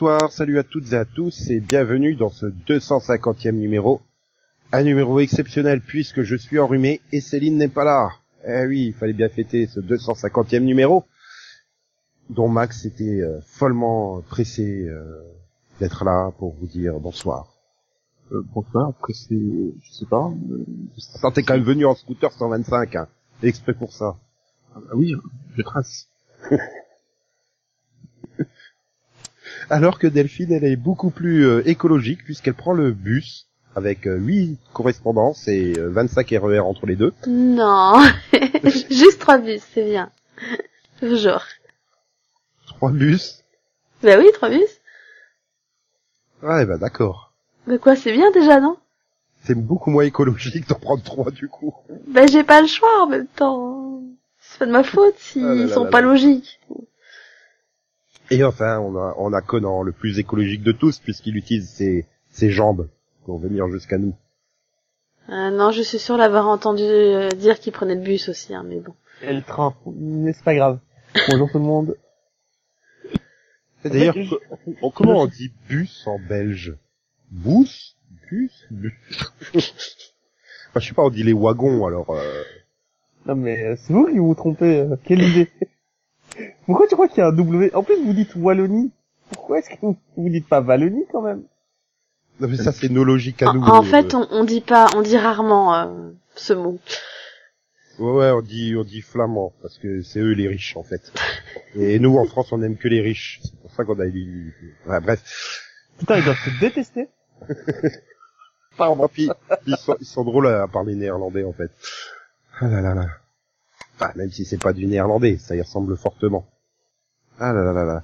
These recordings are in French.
bonsoir, salut à toutes et à tous et bienvenue dans ce 250e numéro. Un numéro exceptionnel puisque je suis enrhumé et Céline n'est pas là. Eh oui, il fallait bien fêter ce 250e numéro dont Max était euh, follement pressé euh, d'être là pour vous dire bonsoir. Euh, bonsoir, pressé, je sais pas. Ça t'es quand même venu en scooter 125, hein, exprès pour ça. ah oui, je trace. Alors que Delphine, elle est beaucoup plus euh, écologique puisqu'elle prend le bus avec euh, 8 correspondances et euh, 25 RER entre les deux. Non, juste trois bus, c'est bien. Toujours. Trois bus? Bah oui, trois bus. Ouais, bah d'accord. Mais quoi, c'est bien déjà, non? C'est beaucoup moins écologique d'en prendre trois du coup. Bah j'ai pas le choix en même temps. C'est pas de ma faute s'ils Ah là là sont là pas logiques. Et enfin, on a, on a Conan, le plus écologique de tous, puisqu'il utilise ses, ses jambes pour venir jusqu'à nous. Euh, non, je suis sûre d'avoir entendu euh, dire qu'ils prenaient le bus aussi, hein, mais bon. Et le train, mais c'est pas grave. Bonjour tout le monde. D'ailleurs, co- comment on dit bus en belge? Bus? Bus? Bus Enfin, je sais pas, on dit les wagons, alors... Euh... Non mais euh, c'est vous qui vous trompez, euh, quelle idée? Pourquoi tu crois qu'il y a un W? En plus vous dites Wallonie. Pourquoi est-ce que vous, vous dites pas Wallonie quand même? Non mais ça, c'est nos logiques à En, nous. en euh, fait, on, on dit pas, on dit rarement euh, ce mot. Ouais, ouais, on dit, on dit flamand, parce que c'est eux les riches, en fait. Et nous, en France, on n'aime que les riches. C'est pour ça qu'on a eu... Ouais, bref. Putain, ils doivent se détester. Pardon, puis, ils, sont, ils sont drôles à parler néerlandais, en fait. Ah là là là. Enfin, même si c'est pas du néerlandais, ça y ressemble fortement. Ah là là là là.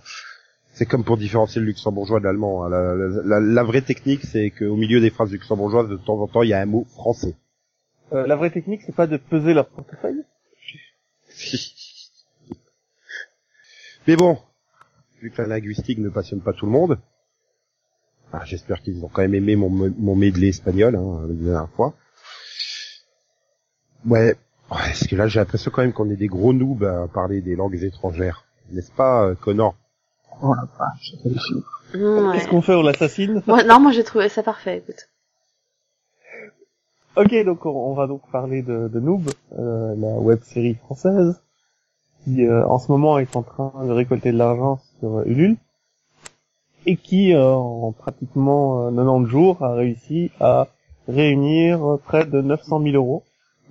C'est comme pour différencier le luxembourgeois de l'allemand. hein. La, la, la- la vraie technique, c'est qu'au milieu des phrases luxembourgeoises, de temps en temps, il y a un mot français. Euh, la vraie technique c'est pas de peser leur portefeuille? Mais bon, vu que la linguistique ne passionne pas tout le monde, ah, j'espère qu'ils ont quand même aimé mon, mon medley espagnol hein, la dernière fois. Ouais, ouais, parce que là j'ai l'impression quand même qu'on est des gros noobs à parler des langues étrangères. N'est-ce pas, euh, Connor? Oh la vache, ça fait chier. Ouais. Qu'est-ce qu'on fait On l'assassine? Non, moi j'ai trouvé ça parfait, écoute. Ok, donc on, on va donc parler de, de Noob, euh, la web série française, qui euh, en ce moment est en train de récolter de l'argent sur euh, Ulule, et qui euh, en pratiquement euh, 90 jours a réussi à réunir près de 900 000 euros.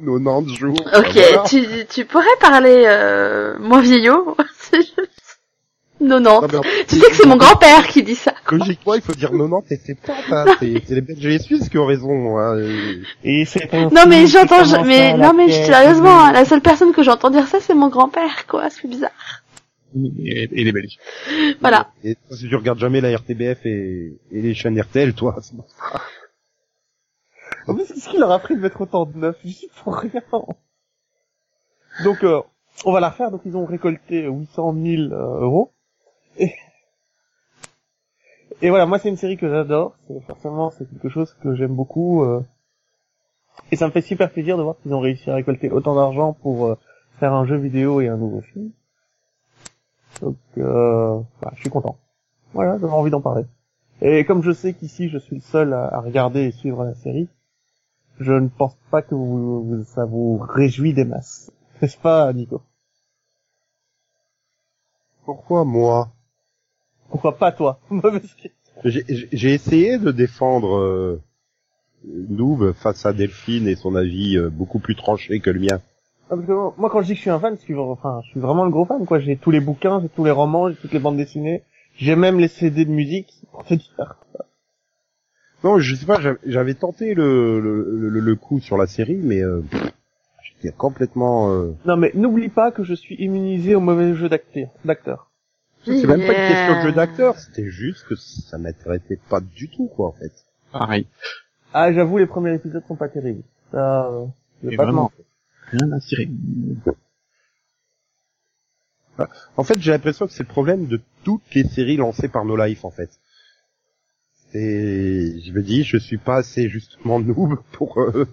90 jours. Ok, Voilà. tu, tu pourrais parler euh, moins vieillot C'est juste- 90. Non, mais en- Tu sais que c'est mon grand-père qui dit ça. Logiquement, il faut dire 90 et 70. Hein. C'est c'est les Belges et les Suisses qui ont raison. Hein. et- Et c'est Non mais j'entends, je- mais non mais sérieusement, hein, la seule personne que j'entends dire ça, c'est mon grand-père, quoi. C'est bizarre. Et, et les Belges. Voilà. Et si tu regardes jamais la RTBF et, et les chaînes RTL, toi, c'est bon. En plus, qu'est-ce qu'il leur a pris de mettre autant de neuf J'y pour rien. Donc, euh, on va la refaire. Donc, ils ont récolté 800 000 euh, euros. Et... Et voilà, moi, c'est une série que j'adore. Forcément, c'est quelque chose que j'aime beaucoup. euh. Et ça me fait super plaisir de voir qu'ils ont réussi à récolter autant d'argent pour euh, faire un jeu vidéo et un nouveau film. Donc, euh, je suis content. Voilà, j'avais envie d'en parler. Et comme je sais qu'ici, je suis le seul à regarder et suivre la série, je ne pense pas que vous, vous- ça vous réjouit des masses. N'est-ce pas, Nico? Pourquoi moi? Pourquoi pas toi? J'ai essayé de défendre euh, Noob face à Delphine et son avis euh, beaucoup plus tranché que le mien. Parce que moi, moi, quand je dis que je suis un fan, je suis, enfin, je suis vraiment le gros fan, quoi. J'ai tous les bouquins, j'ai tous les romans, j'ai toutes les bandes dessinées. J'ai même les CD de musique, pour te dire. Non, je sais pas, j'avais- tenté le, le, le, le coup sur la série, mais euh, j'étais complètement... euh, Non, mais n'oublie pas que je suis immunisé au mauvais jeu d'acteur. d'acteur. C'est même pas une question de jeu d'acteur, c'était juste que ça m'intéressait pas du tout, quoi, en fait. Pareil. Ah, j'avoue, les premiers épisodes sont pas terribles. Ça, euh, pas vraiment. Rien à. En fait, j'ai l'impression que c'est le problème de toutes les séries lancées par No Life, en fait. Et je me dis, je suis pas assez justement noob pour euh,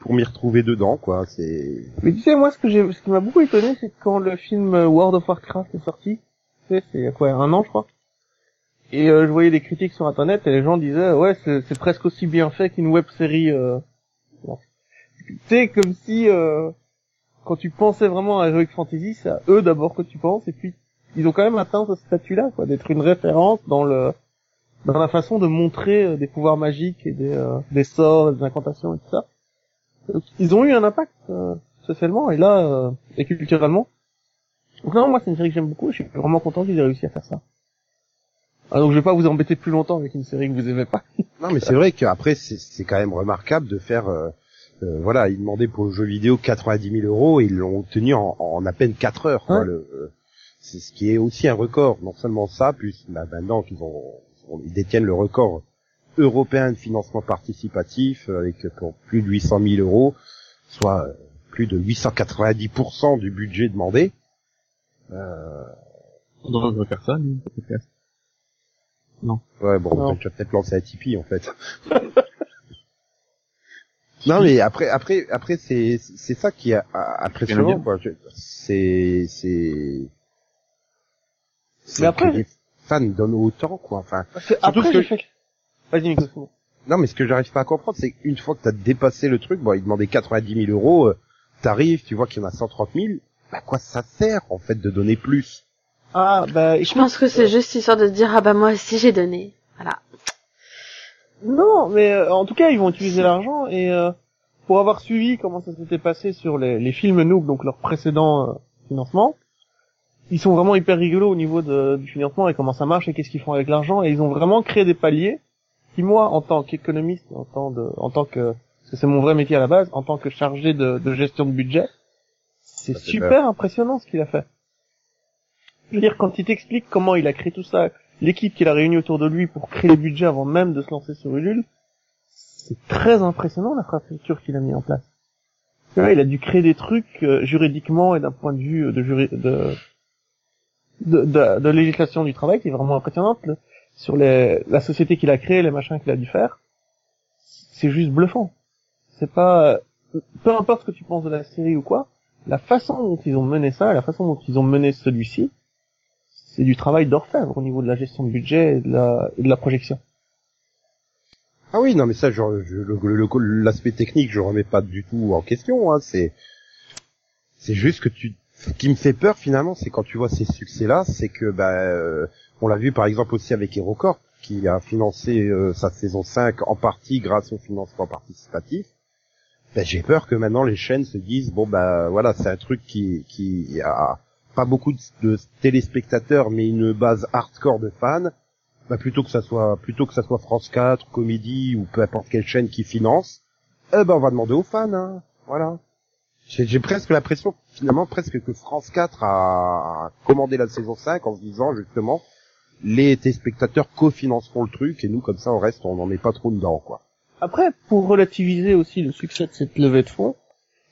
pour m'y retrouver dedans, quoi. C'est Mais tu sais, moi, ce que j'ai, ce qui m'a beaucoup étonné, c'est quand le film euh, World of Warcraft est sorti, tu sais, c'est il quoi, un an, je crois. Et euh, je voyais des critiques sur internet et les gens disaient, ouais, c'est, presque aussi bien fait qu'une web série. Euh... Tu sais, comme si euh, quand tu pensais vraiment à Heroic Fantasy, c'est à eux d'abord que tu penses, et puis ils ont quand même atteint ce statut-là, quoi, d'être une référence dans le dans la façon de montrer euh, des pouvoirs magiques et des, euh, des sorts, des incantations et tout ça. Donc, ils ont eu un impact euh, socialement et là euh, et culturellement. Donc non, moi c'est une série que j'aime beaucoup. Je suis vraiment content qu'ils aient réussi à faire ça. Ah, donc je vais pas vous embêter plus longtemps avec une série que vous aimez pas. non, mais c'est vrai qu'après c'est quand même remarquable de faire. euh, euh, voilà, ils demandaient pour le jeu vidéo 90 000 euros et ils l'ont obtenu en, en à peine 4 heures. Quoi, le, euh, c'est ce qui est aussi un record. Non seulement ça, plus bah, maintenant qu'ils ont, ils détiennent le record européen de financement participatif euh, avec pour plus de 800 000 euros, soit euh, plus de 890% du budget demandé. Euh, On devrait refaire ça, nous, podcast. Ouais, bon, Non. tu vas peut-être lancer un Tipeee, en fait. non, mais après, après, après, c'est, c'est ça qui est a- impressionnant, quoi. C'est, c'est, Mais après- les fans donnent autant, quoi. Enfin, Parce que Surtout après que- fait. Vas-y non, mais ce que j'arrive pas à comprendre, c'est qu'une fois que t'as dépassé le truc, bon, ils demandaient 90 000 euros, euh, t'arrives, tu vois qu'il y en a 130 000, bah, quoi ça sert, en fait, de donner plus? Ah bah Je pense que c'est juste histoire de se dire ah bah moi aussi j'ai donné. Voilà. Non, mais euh, en tout cas, ils vont utiliser l'argent et euh, pour avoir suivi comment ça s'était passé sur les, les films Noob, donc leur précédent euh, financement, ils sont vraiment hyper rigolos au niveau de- du financement et comment ça marche et qu'est-ce qu'ils font avec l'argent et ils ont vraiment créé des paliers qui moi, en tant qu'économiste, en tant de, en tant que, parce que c'est mon vrai métier à la base, en tant que chargé de, de gestion de budget, c'est super impressionnant ce qu'il a fait. Je veux dire, quand il t'explique comment il a créé tout ça, l'équipe qu'il a réunie autour de lui pour créer les budgets avant même de se lancer sur Ulule, c'est très impressionnant l'infrastructure qu'il a mis en place. Tu vois, il a dû créer des trucs euh, juridiquement et d'un point de vue euh, de, de, de, de, de législation du travail qui est vraiment impressionnante. sur les, la société qu'il a créée, les machins qu'il a dû faire, c'est juste bluffant. C'est pas, peu importe ce que tu penses de la série ou quoi, la façon dont ils ont mené ça, la façon dont ils ont mené celui-ci, c'est du travail d'orfèvre au niveau de la gestion de budget et de la, et de la projection. Ah oui, non, mais ça, le- l'aspect technique, je remets pas du tout en question. Hein, c'est, c'est juste que tu, ce qui me fait peur finalement, c'est quand tu vois ces succès-là, c'est que, bah, euh, on l'a vu par exemple aussi avec HeroCorp, qui a financé euh, sa saison 5 en partie grâce au financement participatif. Ben, j'ai peur que maintenant les chaînes se disent bon bah voilà c'est un truc qui qui a pas beaucoup de, de téléspectateurs mais une base hardcore de fans bah plutôt que ça soit plutôt que ça soit France 4, Comédie ou peu importe quelle chaîne qui finance, eh ben on va demander aux fans, hein. voilà. J'ai presque l'impression finalement presque que France 4 a commandé la saison 5 en se disant justement les téléspectateurs cofinanceront le truc et nous comme ça on reste on n'en est pas trop dedans quoi. Après, pour relativiser aussi le succès de cette levée de fonds,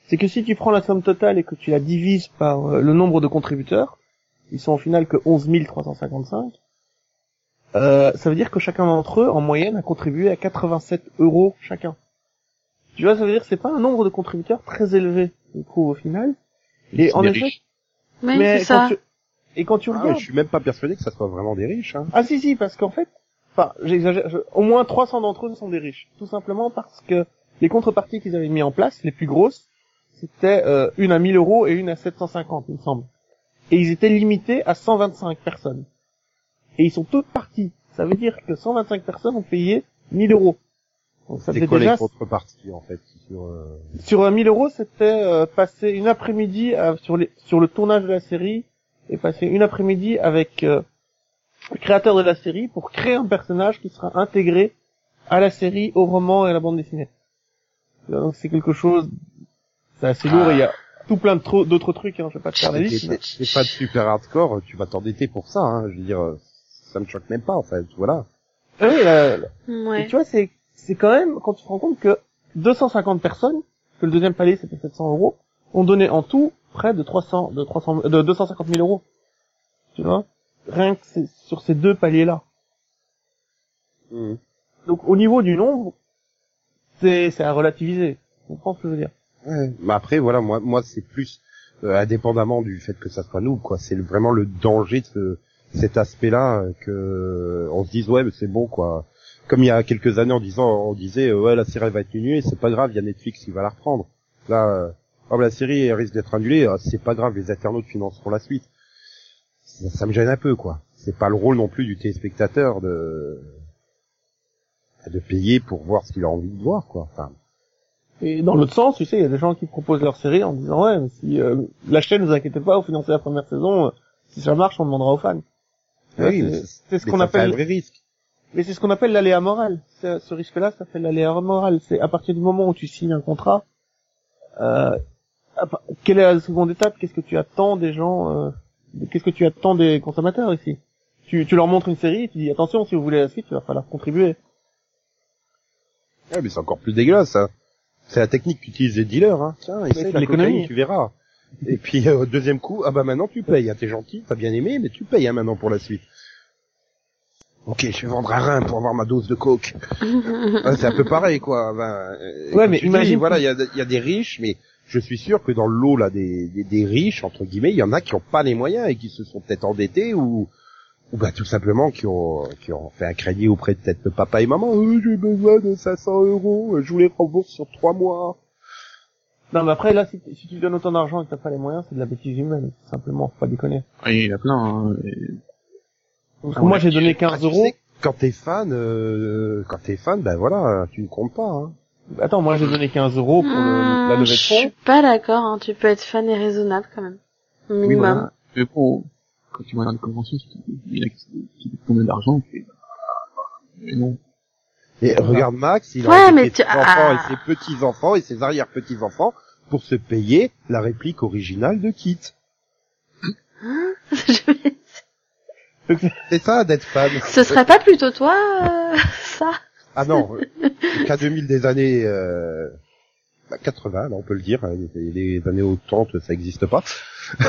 c'est que si tu prends la somme totale et que tu la divises par euh, le nombre de contributeurs, ils sont au final que 11 355, euh, ça veut dire que chacun d'entre eux, en moyenne, a contribué à 87 euros chacun. Tu vois, ça veut dire que c'est pas un nombre de contributeurs très élevé, je trouve, au final. Et en effet, riches. Oui, mais c'est quand ça. tu... et quand tu Ah, regardes, je suis même pas persuadé que ça soit vraiment des riches. Hein. ah si si parce qu'en fait, enfin j'exagère, je- au moins 300 d'entre eux sont des riches, tout simplement parce que les contreparties qu'ils avaient mis en place, les plus grosses, c'était euh, une à 1000 euros et une à 750 il me semble. Et ils étaient limités à 125 personnes. Et ils sont toutes partis. Ça veut dire que 125 personnes ont payé 1000 euros. Donc ça C'est quoi déjà les contreparties en fait sur euh, sur euh, 1000 euros, c'était euh, passer une après-midi à- sur les sur le tournage de la série et passer une après-midi avec euh, le créateur de la série pour créer un personnage qui sera intégré à la série, au roman et à la bande dessinée. Donc c'est quelque chose, c'est assez lourd. et Il y a tout plein de tro- d'autres trucs. Hein, je vais pas te faire la liste. t'es pas de super hardcore, tu vas t'endetter pour ça. Hein. Je veux dire, euh, ça me choque même pas en fait. Voilà. Ah oui, la- Et Ouais. tu vois, c'est c'est quand même quand tu te rends compte que 250 personnes, que le deuxième palier c'était 700 euros, ont donné en tout près de 300, de 300, de 250 000 euros. Tu vois, rien que sur ces deux paliers-là. Mhm. Donc au niveau du nombre, c'est c'est à relativiser. Tu comprends ce que je veux dire? Ouais. Mais après, voilà, moi, moi, c'est plus euh, indépendamment du fait que ça soit nous, quoi. C'est vraiment le danger de ce- cet aspect-là euh, que on se dise ouais, mais c'est bon, quoi. Comme il y a quelques années, en disant, on disait euh, ouais, la série va être annulée, c'est pas grave, il y a Netflix qui va la reprendre. Là, euh, oh, la série elle risque d'être annulée, ah, c'est pas grave, les internautes financeront la suite. Ça, ça me gêne un peu, quoi. C'est pas le rôle non plus du téléspectateur de de payer pour voir ce qu'il a envie de voir, quoi. Enfin, Et dans l'autre sens, tu sais, il y a des gens qui proposent leur série en disant ouais, mais si euh, la chaîne, vous inquiétez pas, vous financez la première saison, euh, si ça marche, on demandera aux fans. Oui, c'est- ce qu'on fait un appelle, vrai risque. Mais c'est ce qu'on appelle l'aléa moral. Ce risque-là, ça fait l'aléa moral. C'est à partir du moment où tu signes un contrat, euh, quelle est la seconde étape? Qu'est-ce que tu attends des gens euh, Qu'est-ce que tu attends des consommateurs ici? Tu, tu leur montres une série, tu dis attention, si vous voulez la suite, il va falloir contribuer. Ouais, mais c'est encore plus dégueulasse, ça. C'est la technique qu'utilisent les dealers, hein. Tiens, essaye la l'économie. tu verras. Et puis, euh, au deuxième coup, ah bah maintenant tu payes, ah, t'es gentil, t'as bien aimé, mais tu payes, hein, maintenant pour la suite. Ok, je vais vendre un rein pour avoir ma dose de coke. Ouais, c'est un peu pareil, quoi. Ben, Ouais, mais dis, imagine- voilà, il y a, il y a des riches, mais je suis sûr que dans le lot là des, des, des riches entre guillemets, il y en a qui ont pas les moyens et qui se sont peut-être endettés ou ou bah tout simplement qui ont qui ont fait un crédit auprès de peut-être le papa et maman. Euh, J'ai besoin de 500 euros, je vous les rembourse sur trois mois. Non, mais après, là, si, si tu donnes autant d'argent et que t'as pas les moyens, c'est de la bêtise humaine, simplement, faut pas déconner. Ah, il y en a plein. Hein. et- Parce Ah que moi, ouais. j'ai donné Ah, 15 tu euros. sais, quand t'es fan, euh, quand t'es fan, ben voilà, tu ne comptes pas. Hein. Attends, moi, j'ai donné 15 euros pour le- la Hmm, levée Je de suis fonds. pas d'accord, hein. tu peux être fan et raisonnable quand même. Oui, Minimum. voilà. Mais bon, quand tu vas dans les conventions, il a qui qui te combien d'argent, bah, mais non. Et regarde Max, il a Ouais, mais tu- ses enfants ah. et ses petits-enfants et ses arrière-petits-enfants pour se payer la réplique originale de Kit. Je vais- C'est ça d'être fan. Ce serait pas plutôt toi, euh, ça? Ah non, euh, K2000 des années euh, bah, 80, là on peut le dire, hein, les, les années 80 ça n'existe pas.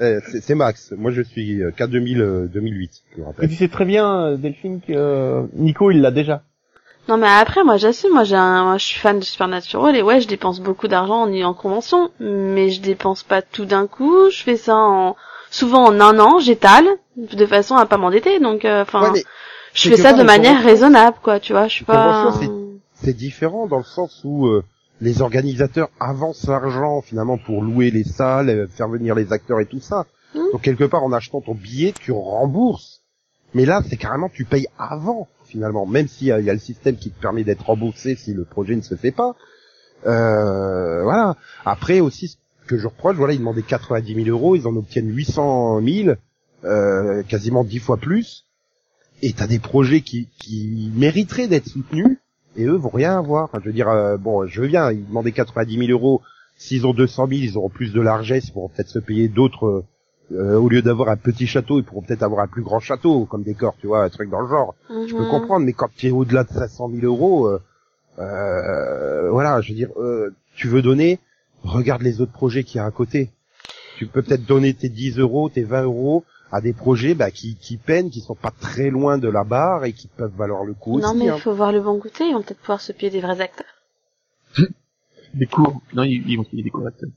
Euh, c'est c'est Max, moi je suis euh, K2000 euh, 2008, je me Mais rappelle. tu sais très bien, euh, Delphine, que euh, Nico, il l'a déjà. Non mais après moi j'assume, moi j'ai un, moi, je suis fan de Supernatural et ouais je dépense beaucoup d'argent en en convention, mais je dépense pas tout d'un coup, je fais ça en souvent en un an, j'étale de façon à pas m'endetter, donc euh, enfin Ouais, mais je fais ça de manière raisonnable quoi, tu vois, je suis pas c'est différent dans le sens où euh, les organisateurs avancent l'argent finalement pour louer les salles, euh, faire venir les acteurs et tout ça. Mhm. Donc quelque part en achetant ton billet, tu rembourses. Mais là, c'est carrément tu payes avant finalement, même s'il y, a- il y a le système qui te permet d'être remboursé si le projet ne se fait pas. Euh, voilà. Après aussi, que je reproche, voilà, ils demandaient 90 000 euros, ils en obtiennent 800 000, euh, quasiment 10 fois plus. Et t'as des projets qui, qui mériteraient d'être soutenus, et eux vont rien avoir. Enfin, je veux dire, euh, bon, je veux bien, ils demandaient 90 000 euros. S'ils ont 200 000, ils auront plus de largesse, ils pourront peut-être se payer d'autres. euh, au lieu d'avoir un petit château, ils pourront peut-être avoir un plus grand château comme décor, tu vois, un truc dans le genre. Je peux Mhm. comprendre, mais quand tu es au-delà de 500 000 euros, euh, euh, voilà, je veux dire, euh, tu veux donner, regarde les autres projets qu'il y a à côté. Tu peux peut-être donner tes 10 euros, tes 20 euros à des projets bah, qui, qui peinent, qui sont pas très loin de la barre et qui peuvent valoir le coup Non aussi. mais il hein. faut voir le bon côté, ils vont peut-être pouvoir se payer des vrais acteurs. Des cours. Non, ils, ils vont payer des cours d'acteurs.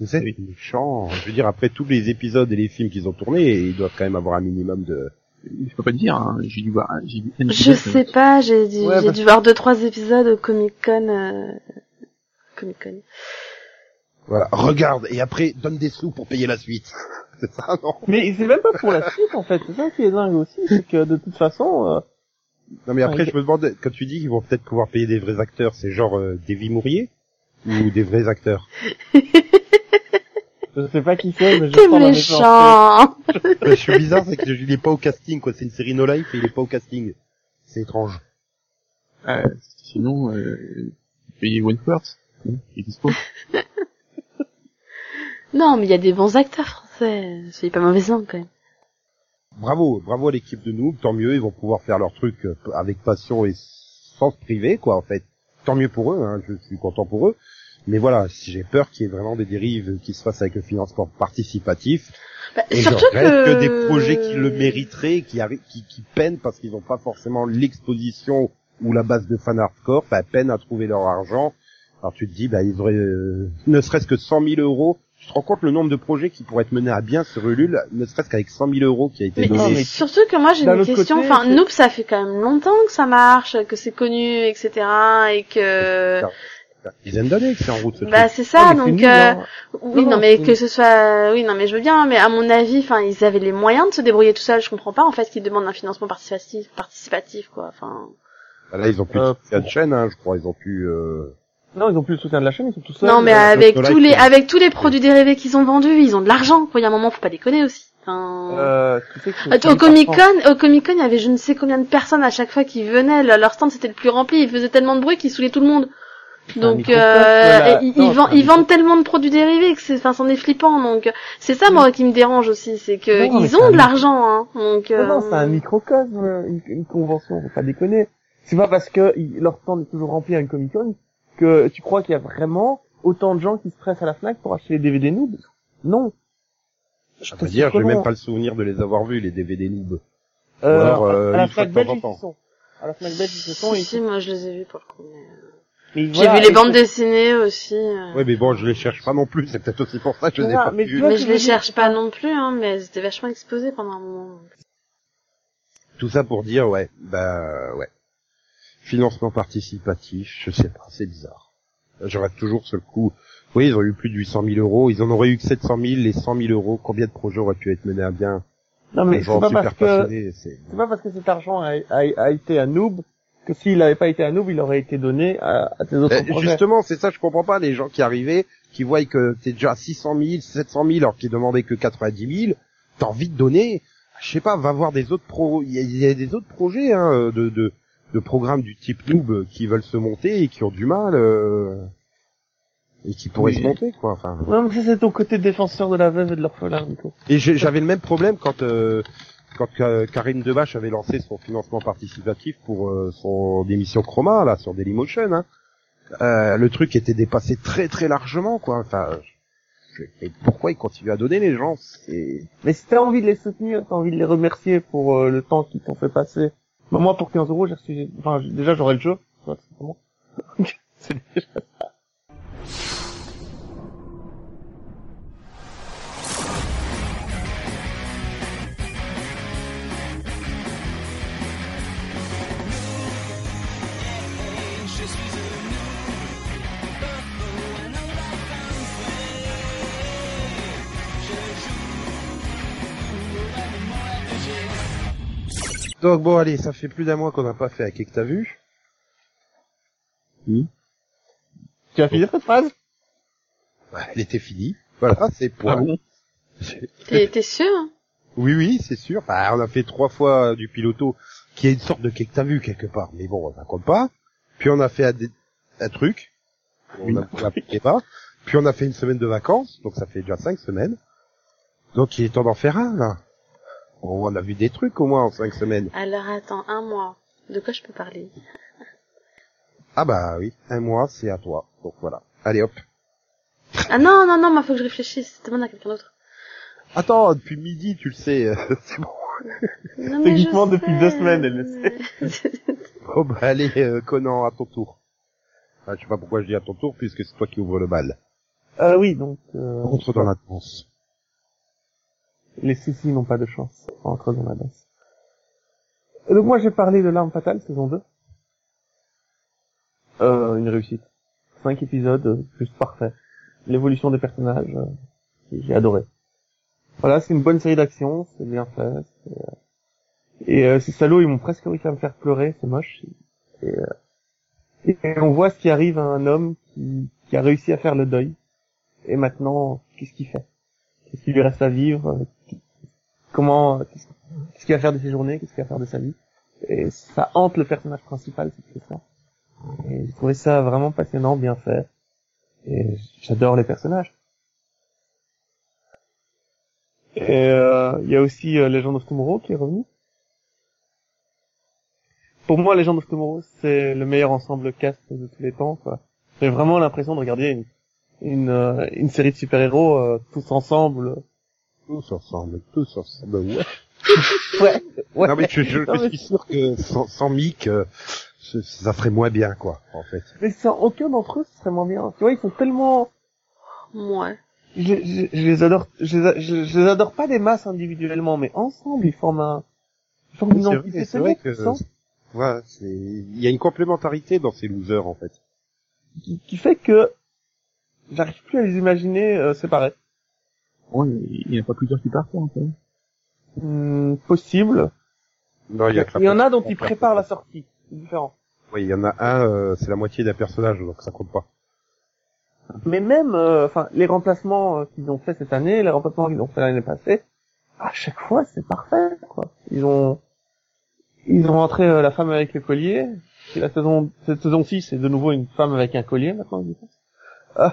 Vous êtes Oui. méchants. Je veux dire, après tous les épisodes et les films qu'ils ont tournés, ils doivent quand même avoir un minimum de... Je peux pas te dire, hein. j'ai dû voir, j'ai un Je sais pas, j'ai dû, Ouais, j'ai bah- dû voir deux trois épisodes au Comic Con. Euh... Comic Con. Voilà, regarde, et après, donne des sous pour payer la suite. C'est ça, non? Mais c'est même pas pour la suite, en fait. C'est ça qui est dingue aussi, c'est que de toute façon, euh, Non mais après Ouais. je me demande quand tu dis qu'ils vont peut-être pouvoir payer des vrais acteurs, c'est genre euh, Davy Mourier ou des vrais acteurs? Je sais pas qui c'est, mais je T'es méchant. Je suis bizarre, c'est que il est pas au casting quoi, c'est une série no life et il est pas au casting. C'est étrange. Euh, sinon, euh, payer Wentworth, est dispo. Non, mais il y a des bons acteurs français. Soyez pas mauvais langue quand même. Bravo, bravo à l'équipe de nous, tant mieux, ils vont pouvoir faire leur truc euh, avec passion et sans se priver quoi en fait. Tant mieux pour eux, hein, je suis content pour eux. Mais voilà, si j'ai peur qu'il y ait vraiment des dérives qui se fassent avec le financement participatif, Bah, et surtout genre, reste que... que des projets qui le mériteraient, qui, qui peinent parce qu'ils n'ont pas forcément l'exposition ou la base de fan hardcore, bah, peinent à trouver leur argent. Alors tu te dis, bah, ils auraient euh, ne serait-ce que 100 000 euros. Tu te rends compte le nombre de projets qui pourraient être menés à bien sur Ulule, ne serait-ce qu'avec 100 000 euros qui a été Mais, donné. mais- surtout que moi j'ai une question, côté, enfin Noob ça fait quand même longtemps que ça marche, que c'est connu, etc. et que... Une dizaine d'années que c'est en route ce Bah c'est ça, Ah, donc... euh, hein. Oui, Non, mais que ce soit, oui, non, mais je veux bien, mais à mon avis, enfin, ils avaient les moyens de se débrouiller tout seuls. Je comprends pas en fait qu'ils demandent un financement participatif, participatif, quoi. Enfin, Bah Là, ils ont plus Euh, de chaîne, hein, je crois. Ils ont pu. Euh... Non, ils ont plus le soutien de la chaîne, ils sont tout seuls. non, mais euh, avec Doctor tous les, euh, avec tous les produits dérivés qu'ils ont vendus, ils ont de l'argent. Il y a un moment, faut pas déconner aussi. Enfin... euh, tu sais que c'est Euh, Au Comic Con, au Comic Con, il y avait je ne sais combien de personnes à chaque fois qui venaient. Le- Leur stand c'était le plus rempli. Ils faisaient tellement de bruit qu'ils saoulaient tout le monde. Donc euh, la- ils, non, ils vendent, ils tellement de produits dérivés que c'est, enfin, c'en est flippant. Donc c'est ça moi qui me dérange aussi, c'est que Non, mais ils ont de l'argent. Hein. Donc Non, non, euh, c'est un microcosme, une, une convention, faut pas déconner. C'est pas parce que leur stand est toujours rempli à une Comic Con que tu crois qu'il y a vraiment autant de gens qui se pressent à la Fnac pour acheter les DVD Noob. Non. Je vrai dire, j'ai même pas le souvenir de les avoir vus les DVD Noob. Euh, alors, euh, à la Fnac belge, ils sont. À la Fnac belge, ils se sont. Si, si, moi je les ai vus pour le coup. mais- J'ai voilà, vu les bandes dessinées aussi. euh. Ouais, mais bon, je les cherche pas non plus. C'est peut-être aussi pour ça que je les ai Voilà, pas mais Mais je les cherche pas non plus, hein, mais elles étaient vachement exposées pendant un moment. Tout ça pour dire, ouais, bah, ouais. Financement participatif, je sais pas, c'est bizarre. Je reste toujours sur le coup. Oui, ils ont eu plus de 800 000 euros. Ils en auraient eu que 700 000, les 100 000 euros. Combien de projets auraient pu être menés à bien? Non, mais c'est pas parce que, c'est... pas parce que cet argent a, a, a été à Noob que s'il avait pas été à Noob, il aurait été donné à, à tes autres Euh, projets. justement, c'est ça, je comprends pas les gens qui arrivaient, qui voient que t'es déjà à 600 000, 700 000, alors qu'ils demandaient que 90 000. T'as envie de donner, je sais pas, va voir des autres pro, il y y a des autres projets hein, de, de de programmes du type noob qui veulent se monter et qui ont du mal euh, et qui pourraient Oui. se monter quoi. Enfin. Non, mais ça, c'est ton côté défenseur de la veuve et de l'orphelin, Nico. Et j'avais le même problème quand euh, quand euh, Karine Debache avait lancé son financement participatif pour euh, son émission Chroma là sur Dailymotion. Hein. Euh, le truc était dépassé très très largement quoi. Enfin, et pourquoi ils continuent à donner les gens Mais si t'as envie de les soutenir, t'as envie de les remercier pour euh, le temps qu'ils t'ont fait passer. Bah, moi, pour 15 euros, j'ai reçu, enfin, déjà, j'aurais le jeu. C'est déjà ça. Donc bon allez, ça fait plus d'un mois qu'on n'a pas fait à qui que t'as vu. Tu as fini cette phrase? Ouais, Elle était finie. Voilà, c'est point. Ah bon T'es, t'es sûr hein Oui, oui, c'est sûr. Enfin, on a fait trois fois du piloto, qui est une sorte de quai que t'as vu quelque part. Mais bon, ça compte pas. Puis on a fait un, truc. On a- on pas. Puis on a fait une semaine de vacances. Donc ça fait déjà cinq semaines. Donc il est temps d'en faire un, là. Bon, on a vu des trucs au moins en cinq semaines. Alors attends, un mois. De quoi je peux parler? Ah bah oui, un mois, c'est à toi. Donc voilà. Allez hop. Ah non, non, non, moi faut que je réfléchisse. Demande à quelqu'un d'autre. Attends, depuis midi, tu le sais. c'est bon. Non, mais je Techniquement, depuis sais. deux semaines, elle le sait. Oh bah allez, euh, Conan, à ton tour. Ah, je sais pas pourquoi je dis à ton tour, puisque c'est toi qui ouvre le bal. Euh, oui, donc, euh, Rentre dans la danse. Les soucis n'ont pas de chance. Entre dans la. Et donc, moi, j'ai parlé de L'arme fatale, saison 2. Euh, une réussite. Cinq épisodes, euh, juste parfait. L'évolution des personnages, euh, j'ai adoré. Voilà, c'est une bonne série d'action, c'est bien fait. euh, Et euh, ces salauds, ils m'ont presque réussi à me faire pleurer, c'est moche. Et, euh, et on voit ce qui arrive à un homme qui, qui a réussi à faire le deuil. Et maintenant, qu'est-ce qu'il fait? Qu'est-ce qu'il lui reste à vivre? Comment Qu'est-ce qu'il va faire de ses journées Qu'est-ce qu'il va faire de sa vie Et ça hante le personnage principal, c'est ça. Et j'ai trouvé ça vraiment passionnant, bien fait. Et j'adore les personnages. Et euh, il y a aussi euh, Legend of Tomorrow qui est revenu. Pour moi, Legend of Tomorrow, c'est le meilleur ensemble cast de tous les temps. quoi. J'ai vraiment l'impression de regarder une une, euh, une série de super-héros euh, tous ensemble. Tous ensemble, tous ensemble, ouais. Ouais, ouais. Non mais je, je, Non, je mais- suis sûr que sans, sans Mick, euh, ça ferait moins bien quoi, en fait. Mais sans aucun d'entre eux, ce serait moins bien. Tu vois, ils sont tellement... Ouais. Je, je- je les adore, je les, a- je, je les adore pas des masses individuellement, mais ensemble, ils forment un... Ils forment une C'est vrai, entité c'est vrai que voilà, c'est il y a une complémentarité dans ces losers en fait. qui, qui fait que j'arrive plus à les imaginer euh, séparés. Ouais, il n'y a pas plusieurs qui partent, en fait. Hmm, possible. Non, il y a que Il y en a dont ils préparent la sortie. C'est différent. Oui, il y en a un, euh, c'est la moitié d'un personnage, donc ça compte pas. Mais même, euh, enfin, les remplacements euh, qu'ils ont fait cette année, les remplacements qu'ils ont fait l'année passée, à chaque fois, c'est parfait, quoi. Ils ont, ils ont rentré euh, la femme avec le collier. Et la saison, cette saison-ci, c'est de nouveau une femme avec un collier, maintenant, je pense.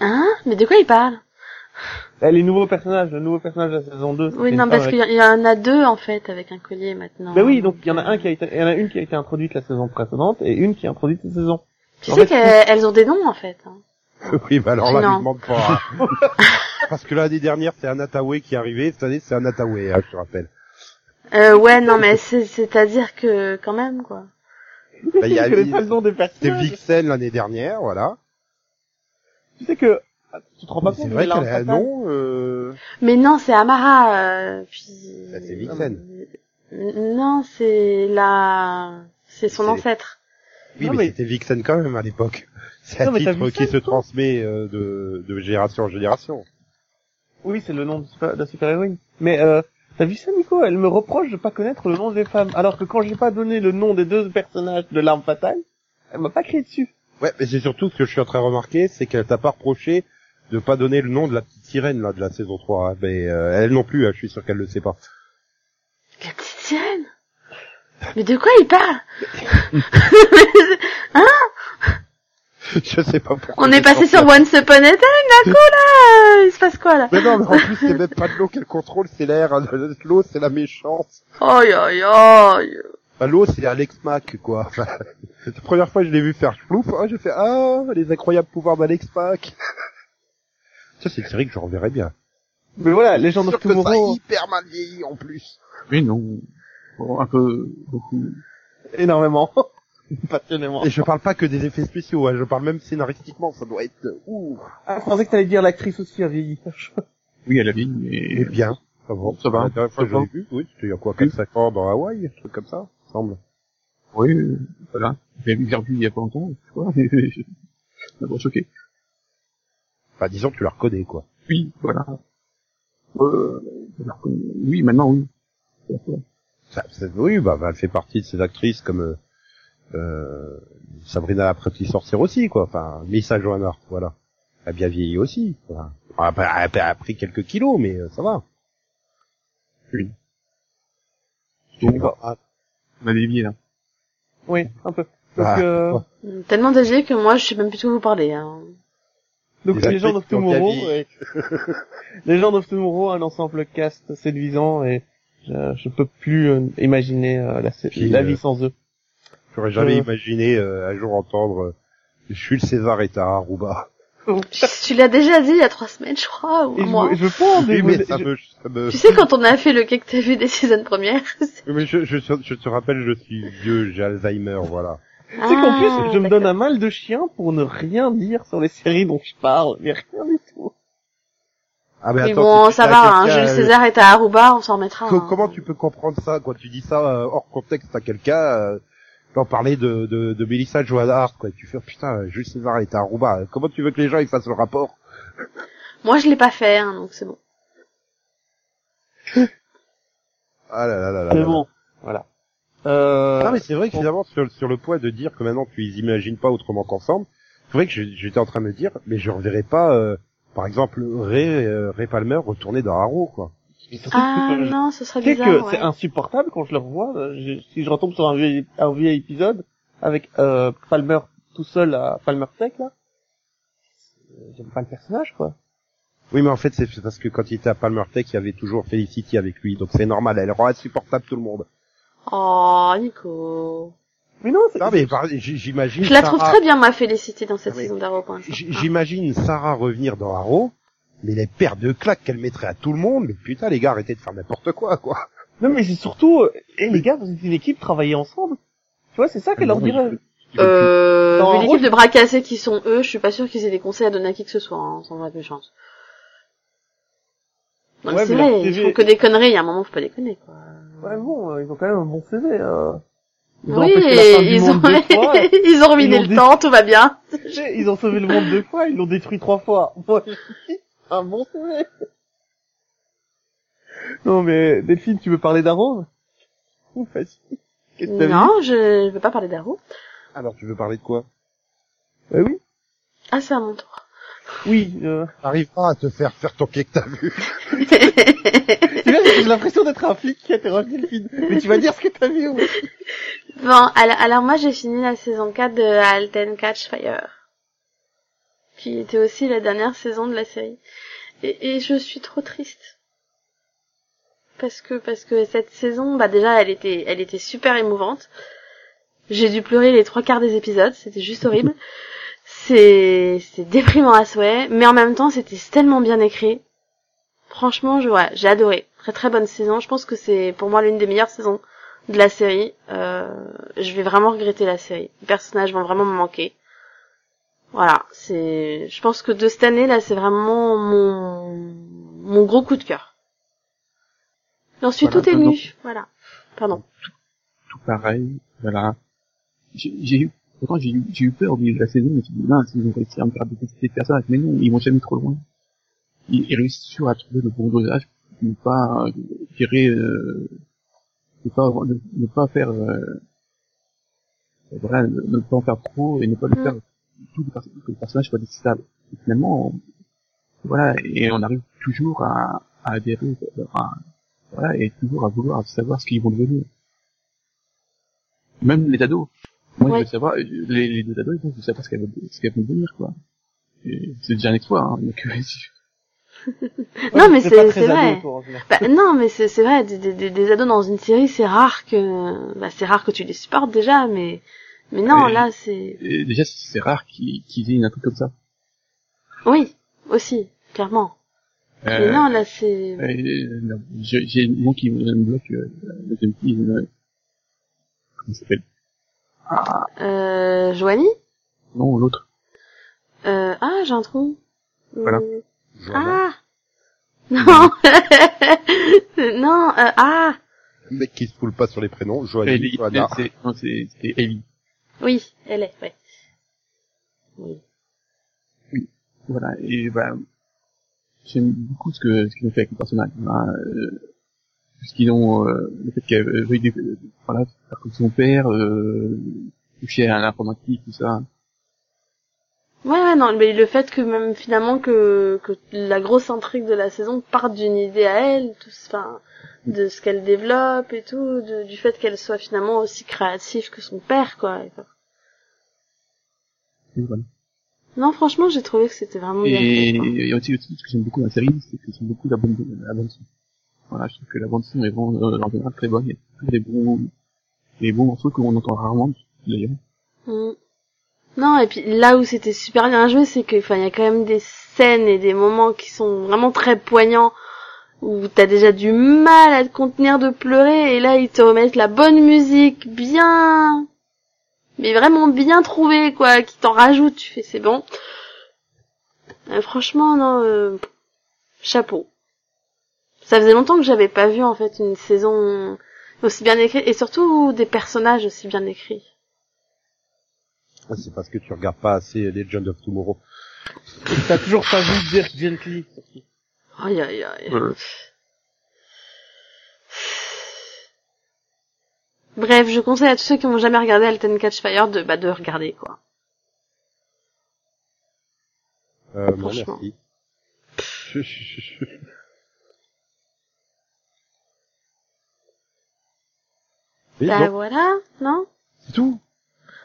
Hein? Mais de quoi il parle? Et les nouveaux personnages, le nouveau personnage de la saison 2. Oui, non, parce qu'il y en a deux en fait avec un collier maintenant. Ben oui, donc il y en a un qui a été, il y en a une qui a été introduite la saison précédente et une qui est introduite cette saison. Tu en sais qu'elles elles ont des noms en fait. hein. oui, bah alors là, Non. je demande pas. hein. Parce que l'année dernière, c'est Anatawe qui est arrivé, cette année, c'est Anatawe, hein, je te rappelle. Euh, ouais, non, mais c'est c'est-à-dire que quand même quoi. Bah, il y a- C'était. Vixen l'année dernière, voilà. Tu sais que, tu te rends pas compte C'est vrai qu'elle a un nom, euh... Mais non, c'est Amara. Euh, puis... Bah, c'est Vixen. Euh, Non, c'est la, c'est son ancêtre. Oui, Non, mais, mais- c'était Vixen quand même à l'époque. C'est un titre qui se transmet euh, de, de génération en génération. Oui, c'est le nom de, super- de la super-héroïne. Mais, euh, t'as vu ça, Nico? Elle me reproche de pas connaître le nom des femmes. Alors que quand j'ai pas donné le nom des deux personnages de l'arme fatale, elle m'a pas crié dessus. Ouais, mais c'est surtout ce que je suis en train de remarquer, c'est qu'elle t'a pas reproché de pas donner le nom de la petite sirène là de la saison 3. hein. Mais euh, elle non plus, hein, je suis sûr qu'elle le sait pas. La petite sirène? Mais de quoi il parle? Je sais pas pourquoi. On est passé sur Once Upon a Time, d'un coup là. Il se passe quoi là? Mais non, mais en plus, c'est même pas de l'eau qu'elle contrôle, c'est l'air. hein. L'eau, c'est la méchance. Aïe aïe aïe. Enfin, l'eau, c'est Alex Mack, quoi. La première fois que je l'ai vu faire flouf, hein, j'ai fait, ah, les incroyables pouvoirs d'Alex Mack. Ça, c'est une série que je reverrai bien. Mais voilà, les gens of que ça a Tomorrow, hyper mal vieilli, en plus. Mais non. Bon, un peu, beaucoup. énormément. Passionnément. Et je parle pas que des effets spéciaux, hein, je parle même scénaristiquement, ça doit être, ouh, Ah, je pensais que t'allais dire l'actrice aussi a vieilli. Oui, elle a vie, et mais... bien. Ça va. Ça va. La dernière fois que Ça je va. l'ai vu, oui, c'était il y a quoi, 4-5 ans dans Hawaï, un truc comme ça, semble. Oui, euh, voilà. J'ai vu il y a pas longtemps, tu vois. Ça m'a choqué. Enfin, disons que tu la reconnais, quoi. Oui, voilà. Euh, oui, maintenant, oui. Ça, ça- oui, bah, bah, elle fait partie de ces actrices comme euh, euh, Sabrina la petite sorcière aussi, quoi. Enfin, Missa Johanna, voilà. Elle a bien vieilli aussi. Voilà. Elle, a, elle a pris quelques kilos, mais euh, ça va. Oui. Sais pas. Ah, On a dévié, là. Oui, un peu. Donc, Ah, euh. Tellement dévié que moi je sais même plus de quoi vous parler. Hein. Donc les gens of Tomorrow, les gens of Tomorrow, un ensemble cast séduisant et je, je peux plus euh, imaginer euh, la, Puis, la euh, vie sans eux. J'aurais jamais Euh. imaginé euh, un jour entendre euh, Jules César est à Aruba. Tu l'as déjà dit il y a trois semaines, je crois, ou Et un je, mois. veux- je veux pas en Oui, mais dévoiler- ça je- me, ça me... Tu sais quand on a fait le quai que t'as vu des saisons premières Oui, mais je, je, je te rappelle, je suis vieux, j'ai Alzheimer, voilà. Tu sais qu'en Ah, plus, je me donne un mal de chien pour ne rien dire sur les séries dont je parle, mais rien du tout. Ah, mais Mais attends, bon, si ça va, hein, Jules euh, César est à Aruba, on s'en remettra. Co- hein. comment tu peux comprendre ça quand tu dis ça euh, hors contexte à quelqu'un euh, J'en parlais de, de, de Mélissa Joan Hart, quoi. Tu fais, oh, putain, Jules César est à Aruba. Comment tu veux que les gens ils fassent le rapport? Moi je l'ai pas fait, hein, donc c'est bon. Ah là là là là. Mais là. bon, voilà. Euh, Non, mais c'est vrai que finalement, sur, sur le point de dire que maintenant tu les imagines pas autrement qu'ensemble, c'est vrai que j'étais en train de me dire, mais je reverrai pas, euh, par exemple, Ray, euh, Ray Palmer retourner dans Arrow, quoi. Ah que non, ce serait bizarre. que ouais. c'est insupportable quand je le revois. euh, je- si je retombe sur un vieil, un vieil épisode avec euh, Palmer tout seul à Palmer Tech là, euh, j'aime pas le personnage quoi. Oui, mais en fait, c'est parce que quand il était à Palmer Tech, il y avait toujours Felicity avec lui, donc c'est normal, elle rend insupportable tout le monde. Oh, Nico. Mais non, c'est... Non mais j'imagine Je la trouve très bien, ma Félicité, dans cette Ah, saison d'Arrow, j'imagine Sarah revenir dans Arrow, mais les paires de claques qu'elle mettrait à tout le monde, mais putain les gars, arrêtez de faire n'importe quoi, quoi. Non, mais c'est surtout, euh, eh, les gars, vous êtes une équipe, travaillez ensemble. Tu vois, c'est ça qu'elle leur dirait. Euh, Dans l'équipe de bras cassés qui sont eux, je suis pas sûr qu'ils aient des conseils à donner à qui que ce soit, hein, sans vraie méchance. Non, mais Ouais, c'est vrai, ils font que des conneries, il y a un moment, faut pas déconner, quoi. Ouais, bon, euh, ils ont quand même un bon CV, euh. Ils ont Oui, ils ont, monde deux fois. ils ont ruiné Ils le temps, tout va bien. Ils ont sauvé le monde deux fois, ils l'ont détruit trois fois. Moi, je dis, un bon CV. Non, mais Delphine, tu veux parler d'Arrow? Qu'est-ce que Non, je, je veux pas parler d'Arrow. Alors tu veux parler de quoi? Bah oui. Ah, c'est à mon tour. Oui, euh... T'arriveras à te faire faire ton quai que t'as vu? tu vois, j'ai l'impression d'être un flic qui interroge Delphine. Mais tu vas dire ce que t'as vu. Bon, alors, alors moi j'ai fini la saison 4 de Alten Catch Fire, qui était aussi la dernière saison de la série. Et, et je suis trop triste. Parce que parce que cette saison, bah déjà elle était elle était super émouvante. J'ai dû pleurer les trois quarts des épisodes, c'était juste horrible. C'est c'est déprimant à souhait, mais en même temps c'était tellement bien écrit. Franchement, je ouais, j'ai adoré. Très très bonne saison. Je pense que c'est pour moi l'une des meilleures saisons de la série. Euh, je vais vraiment regretter la série. Les personnages vont vraiment me manquer. Voilà, c'est. Je pense que de cette année là, c'est vraiment mon mon gros coup de cœur. J'en suis Voilà, tout donc- Voilà. Pardon. tout pareil, voilà. J'ai j'ai eu, pourtant j'ai eu, j'ai eu peur au milieu de la saison, mais je me suis dit, mince, ils ont réussi à me faire détester ces personnages, mais non, ils vont jamais trop loin. Ils, ils réussissent toujours à trouver le bon dosage pour ne pas, euh, tirer, euh, ne pas, ne, ne pas faire, euh, voilà, ne, ne pas en faire trop et ne pas le Mm. faire tout que le personnage soit détestable. Et finalement, on- voilà, et on arrive toujours à, à adhérer, à, voilà, et toujours à vouloir savoir ce qu'ils vont devenir. Même les ados. Moi, Ouais. je veux savoir, les, les deux ados, ils veulent savoir ce qu'elles vont, vont devenir, quoi. C'est déjà un exploit, hein. Donc, Non, mais c'est- pas très c'est ado, vrai. Bah, non, mais c'est c'est vrai. Des, des, des- des ados dans une série, c'est rare que bah c'est rare que tu les supportes déjà, mais mais non, là c'est déjà, c'est rare qu'ils qu'ils aient un truc comme ça. oui aussi clairement. Mais Euh, non, là c'est euh, non, j'ai j'ai une qui me bloque, euh, fille, euh, comment ça s'appelle? Ah, euh, Joanie? non, l'autre. Euh, ah, j'ai un trou. Voilà. Voilà. Ah Non Non, euh, ah Le mec qui se foule pas sur les prénoms, Joanie, Ellie, Johanna. c'est, Ellie. Oui, elle est, ouais. Oui. Voilà, et bah, j'aime beaucoup ce que, ce qu'ils ont fait avec le personnage. Hein, euh, ce qu'ils ont, euh, le fait qu'elle veuille des, euh, voilà, faire comme son père, euh, toucher à l'informatique, tout ça. Ouais, ouais, non, mais le fait que même finalement que, que la grosse intrigue de la saison parte d'une idée à elle, tout, enfin, de ce qu'elle développe et tout, de- du fait qu'elle soit finalement aussi créative que son père, quoi. Et voilà. Non, franchement, j'ai trouvé que c'était vraiment bien fait. Et, et aussi, aussi, ce que j'aime beaucoup dans la série, c'est que j'aime beaucoup la bande, la bande son. Voilà, je trouve que la bande son est vraiment, euh, en général très bonne. Il y a des bons, des bons morceaux qu'on entend rarement, d'ailleurs. Mm. Non, et puis là où c'était super bien joué, c'est que, enfin, il y a quand même des scènes et des moments qui sont vraiment très poignants, où t'as déjà du mal à te contenir de pleurer, et là ils te remettent la bonne musique, bien, mais vraiment bien trouvée, quoi, qui t'en rajoute. Tu fais, c'est bon. Euh, franchement, non, euh, chapeau. Ça faisait longtemps que j'avais pas vu en fait une saison aussi bien écrite, et surtout des personnages aussi bien écrits. Ah, C'est parce que tu regardes pas assez Legend of Tomorrow. T'as toujours pas vu Dirk Gently. Aïe aïe aïe. Bref, je conseille à tous ceux qui n'ont jamais regardé Alten Catch Fire de, bah, de regarder, quoi. Euh, non, Franchement. merci. Et bah bon, voilà, non? C'est tout.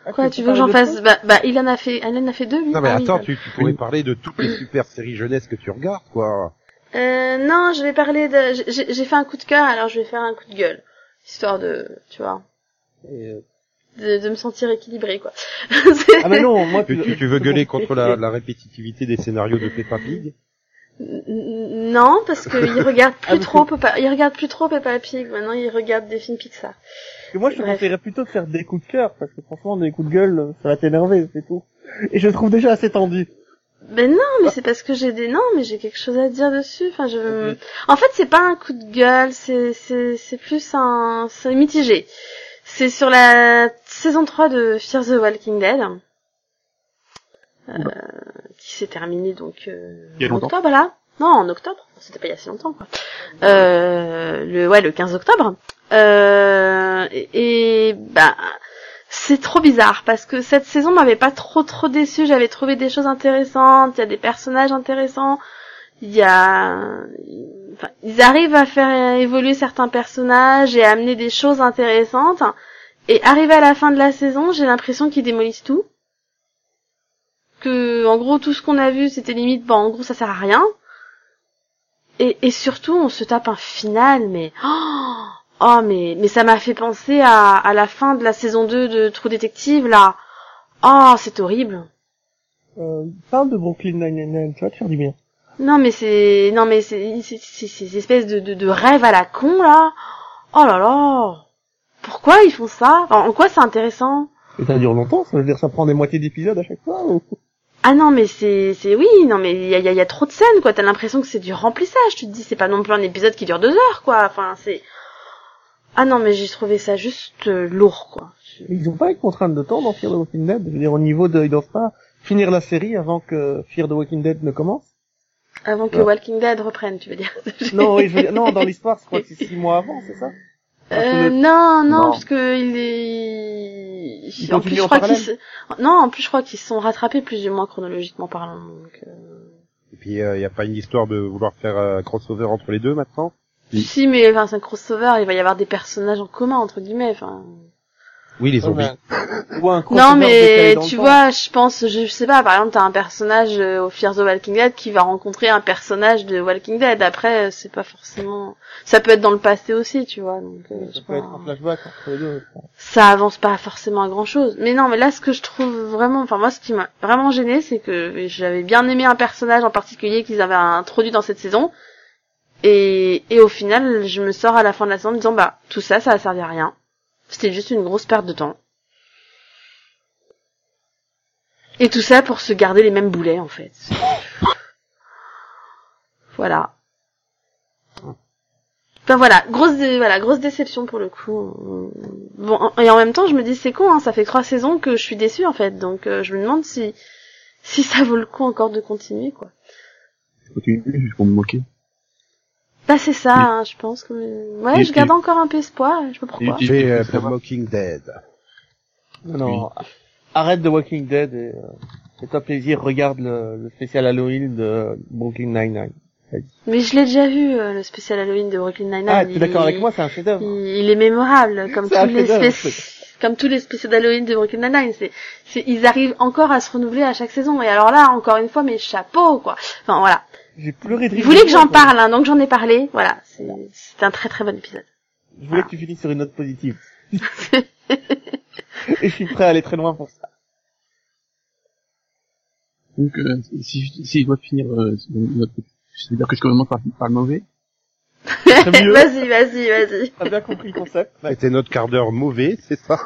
Ah, Quoi, tu veux que j'en fasse Bah, bah, il en a fait, il en a fait deux, lui. Non mais Ah attends, tu, tu pourrais parler de toutes les super séries jeunesse que tu regardes, quoi. Euh, non, je vais parler de... j'ai- J'ai fait un coup de cœur, alors je vais faire un coup de gueule. Histoire de... Tu vois. Et, euh, de, de me sentir équilibrée, quoi. Ah mais non, moi Tu, tu- tu veux gueuler contre la, la répétitivité des scénarios de Peppa Pig Non, parce qu'il regarde Ah, plus trop Peppa, il regarde plus trop Peppa Pig. Maintenant, il regarde des films Pixar. Parce que moi, je te conseillerais plutôt de faire des coups de cœur, parce que franchement, des coups de gueule, ça va t'énerver, c'est tout. Et je le trouve déjà assez tendu. Ben non, mais c'est parce que j'ai des non, mais j'ai quelque chose à dire dessus. Enfin, je. En fait, c'est pas un coup de gueule, c'est c'est c'est plus un c'est mitigé. C'est sur la saison 3 de Fear the Walking Dead. Euh, qui s'est terminée donc euh, Il y a longtemps. octobre là. Non, en octobre. C'était pas il y a si longtemps quoi. Euh, le ouais, le 15 octobre. Euh, et, et bah c'est trop bizarre parce que cette saison m'avait pas trop trop déçu. J'avais trouvé des choses intéressantes. Il y a des personnages intéressants. Il y a, enfin, ils arrivent à faire évoluer certains personnages et à amener des choses intéressantes. Et arrivé à la fin de la saison, j'ai l'impression qu'ils démolissent tout. Que, en gros, tout ce qu'on a vu, c'était limite, bon, en gros, ça sert à rien. Et, et surtout, on se tape un final, mais, oh, oh, mais, mais ça m'a fait penser à, à la fin de la saison 2 de True Detective, là. Oh, c'est horrible. Euh, parle de Brooklyn Nine-Nine, tu vas te faire du bien. Non mais c'est non mais c'est c'est c'est- ces espèces de, de de rêves à la con là. Oh là là. Pourquoi ils font ça? En, en quoi c'est intéressant? Et ça dure longtemps, ça veut dire ça prend des moitiés d'épisodes à chaque fois ou... Ah non mais c'est c'est oui non mais il y a, y a- y a trop de scènes quoi. T'as l'impression que c'est du remplissage. Tu te dis c'est pas non plus un épisode qui dure deux heures quoi. Enfin c'est ah non mais j'ai trouvé ça juste euh, lourd quoi. Ils ont pas une contrainte de temps dans Fear the Walking Dead? Je veux dire, au niveau de... Ils doivent pas finir la série avant que Fear the Walking Dead ne commence? Avant que Ouais. Walking Dead reprenne tu veux dire Non, oui, je veux dire... Non, dans l'histoire, je crois que c'est six mois avant, c'est ça? Euh, non, non, Non. parce que il est. En plus, je crois qu'ils se... Non, en plus, je crois qu'ils se sont rattrapés plus ou moins chronologiquement parlant. Donc, euh, Et puis, il n'y a pas une histoire de vouloir faire un crossover entre les deux maintenant? Oui. Si, mais enfin, c'est un crossover, il va y avoir des personnages en commun entre guillemets. Enfin. Oui, les zombies. Ou un Non, mais tu vois, je pense, je, sais pas, par exemple, t'as un personnage euh, au Fear the Walking Dead qui va rencontrer un personnage de Walking Dead. Après, euh, c'est pas forcément. Ça peut être dans le passé aussi, tu vois. Donc, euh, Ça peut être pense- un flashback entre les deux. je pense. ça avance pas forcément à grand chose. Mais non, mais là, ce que je trouve vraiment, enfin moi, ce qui m'a vraiment gêné, c'est que j'avais bien aimé un personnage en particulier qu'ils avaient introduit dans cette saison, et, et au final, je me sors à la fin de la saison en me disant, bah, tout ça, ça a servi à rien. C'était juste une grosse perte de temps. Et tout ça pour se garder les mêmes boulets, en fait. Voilà. Enfin voilà, grosse voilà, grosse déception pour le coup. Bon, et en même temps, je me dis c'est con, hein, ça fait trois saisons que je suis déçue en fait, donc euh, je me demande si si ça vaut le coup encore de continuer quoi. Je continue juste pour me moquer? Bah c'est ça, Oui. hein, je pense que ouais, Et- je garde et- encore un peu espoir, je sais pas pourquoi. Euh, ça The. Walking Dead. Non, arrête The Walking Dead et euh, fais-toi plaisir, regarde le, le spécial Halloween de Brooklyn Nine-Nine. Mais je l'ai déjà vu euh, le spécial Halloween de Brooklyn Nine-Nine. Ah, t'es il- d'accord avec moi, c'est un chef-d'œuvre. il, il est mémorable comme tous les chef-d'œuvre, spéc- comme tous les spéciaux d'Halloween de Brooklyn Nine-Nine, c'est c'est ils arrivent encore à se renouveler à chaque saison et alors là encore une fois mes chapeaux quoi. Enfin voilà. J'ai pleuré de Il rire. voulait que j'en parle, hein, donc j'en ai parlé. Voilà, c'est c'est un très très bon épisode. Je voulais que tu finisses sur une note positive. et je suis prêt à aller très loin pour ça. Donc, euh, si, je- si je dois finir, euh, c'est-à-dire que je commence par, par le mauvais. Mieux. vas-y, vas-y, vas-y. T'as bien compris le concept. C'était notre quart d'heure mauvais, c'est ça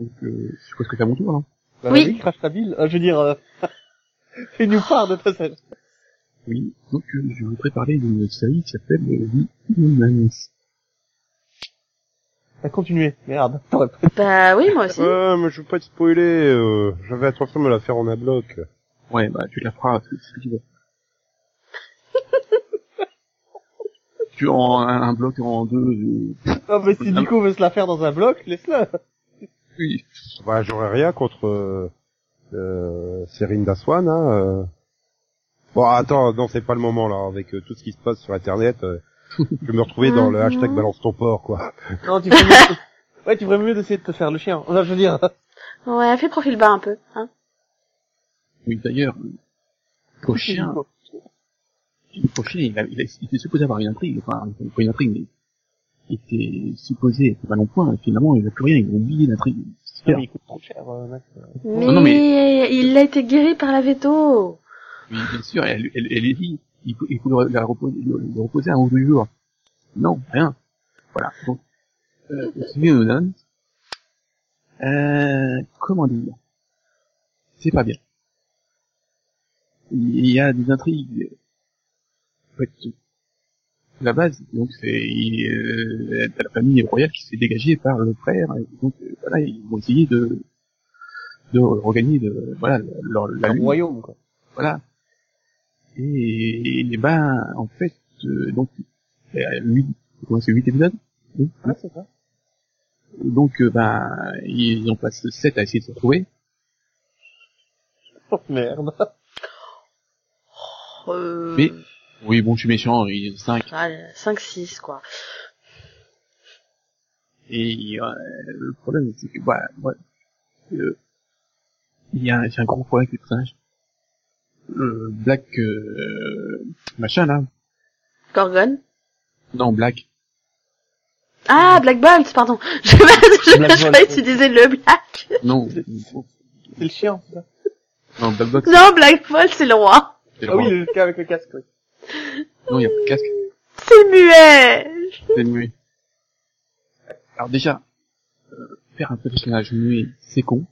Donc, euh, je suppose que c'est à mon tour, non Bah, Oui. Vas-y, crache ta bile. Euh, je veux dire, euh, fais-nous part de scène. Oui. Donc, euh, je voudrais parler d'une série qui s'appelle euh, The Inhumans. T'as continué. Merde. Bah oui, moi aussi. Ouais, mais je veux pas te spoiler. Euh, J'avais attention de me la faire en un bloc. Ouais, bah, tu la feras, c'est ce que tu veux. tu en un, un bloc en deux, euh, Non, mais si Nico veut se la faire dans un bloc, laisse-le. oui. Bah, j'aurais rien contre euh, Serine Daswan. Hein, euh. Bon, attends, non, c'est pas le moment là, avec euh, tout ce qui se passe sur Internet. euh, je vais me retrouver dans le hashtag Mhm. balance ton porc, quoi. Non, tu ferais mieux, ouais, tu ferais mieux d'essayer de te faire le chien. Enfin, je veux dire. Ouais, fais profil bas un peu. Hein. Oui, d'ailleurs, le prochain, il, a, il, a, il était supposé avoir une intrigue, enfin, pas une intrigue, mais était supposé être mal en point, et finalement, il n'a plus rien, il a oublié l'intrigue. Non, Super. mais il coûte trop cher, euh, Max. Mais, non, mais- il a été guéri par la veto. Oui, bien sûr, elle, elle, elle est dit, il faut, il faut la reposer, le, le reposer un ou deux jours. Non, rien. Voilà. Donc, euh, Nolan, euh, comment dire, c'est pas bien. Il y a des intrigues. En fait, la base, donc c'est euh, la famille royale qui s'est dégagée par le frère, et donc euh, voilà, ils vont essayer de de regagner de voilà leur, la royaume, quoi. voilà. Et, et ben, en fait, euh, donc, huit, comment c'est, huit épisodes? Oui, Ouais, c'est ça. Donc, euh, ben, ils en passent sept à essayer de se retrouver. Oh, merde. Euh... Mais- Oui, bon, je suis méchant, il y a cinq. 5-6, quoi. Et euh, le problème, c'est que, voilà, moi, euh, il y a, un gros problème avec les personnages. Le Black, euh, machin, là. Gorgon? Non, Black. Ah, Black Bolt, pardon. Je, je, Black je Bolt, tu disais le Black. Non, C'est le chien, ça? non, Black Box. Non, Black Bolt, c'est le roi. c'est le Ah oui, le cas avec le casque, oui. Non, il y a pas de casque. C'est muet. C'est muet. Alors déjà, euh, faire un personnage muet, c'est con.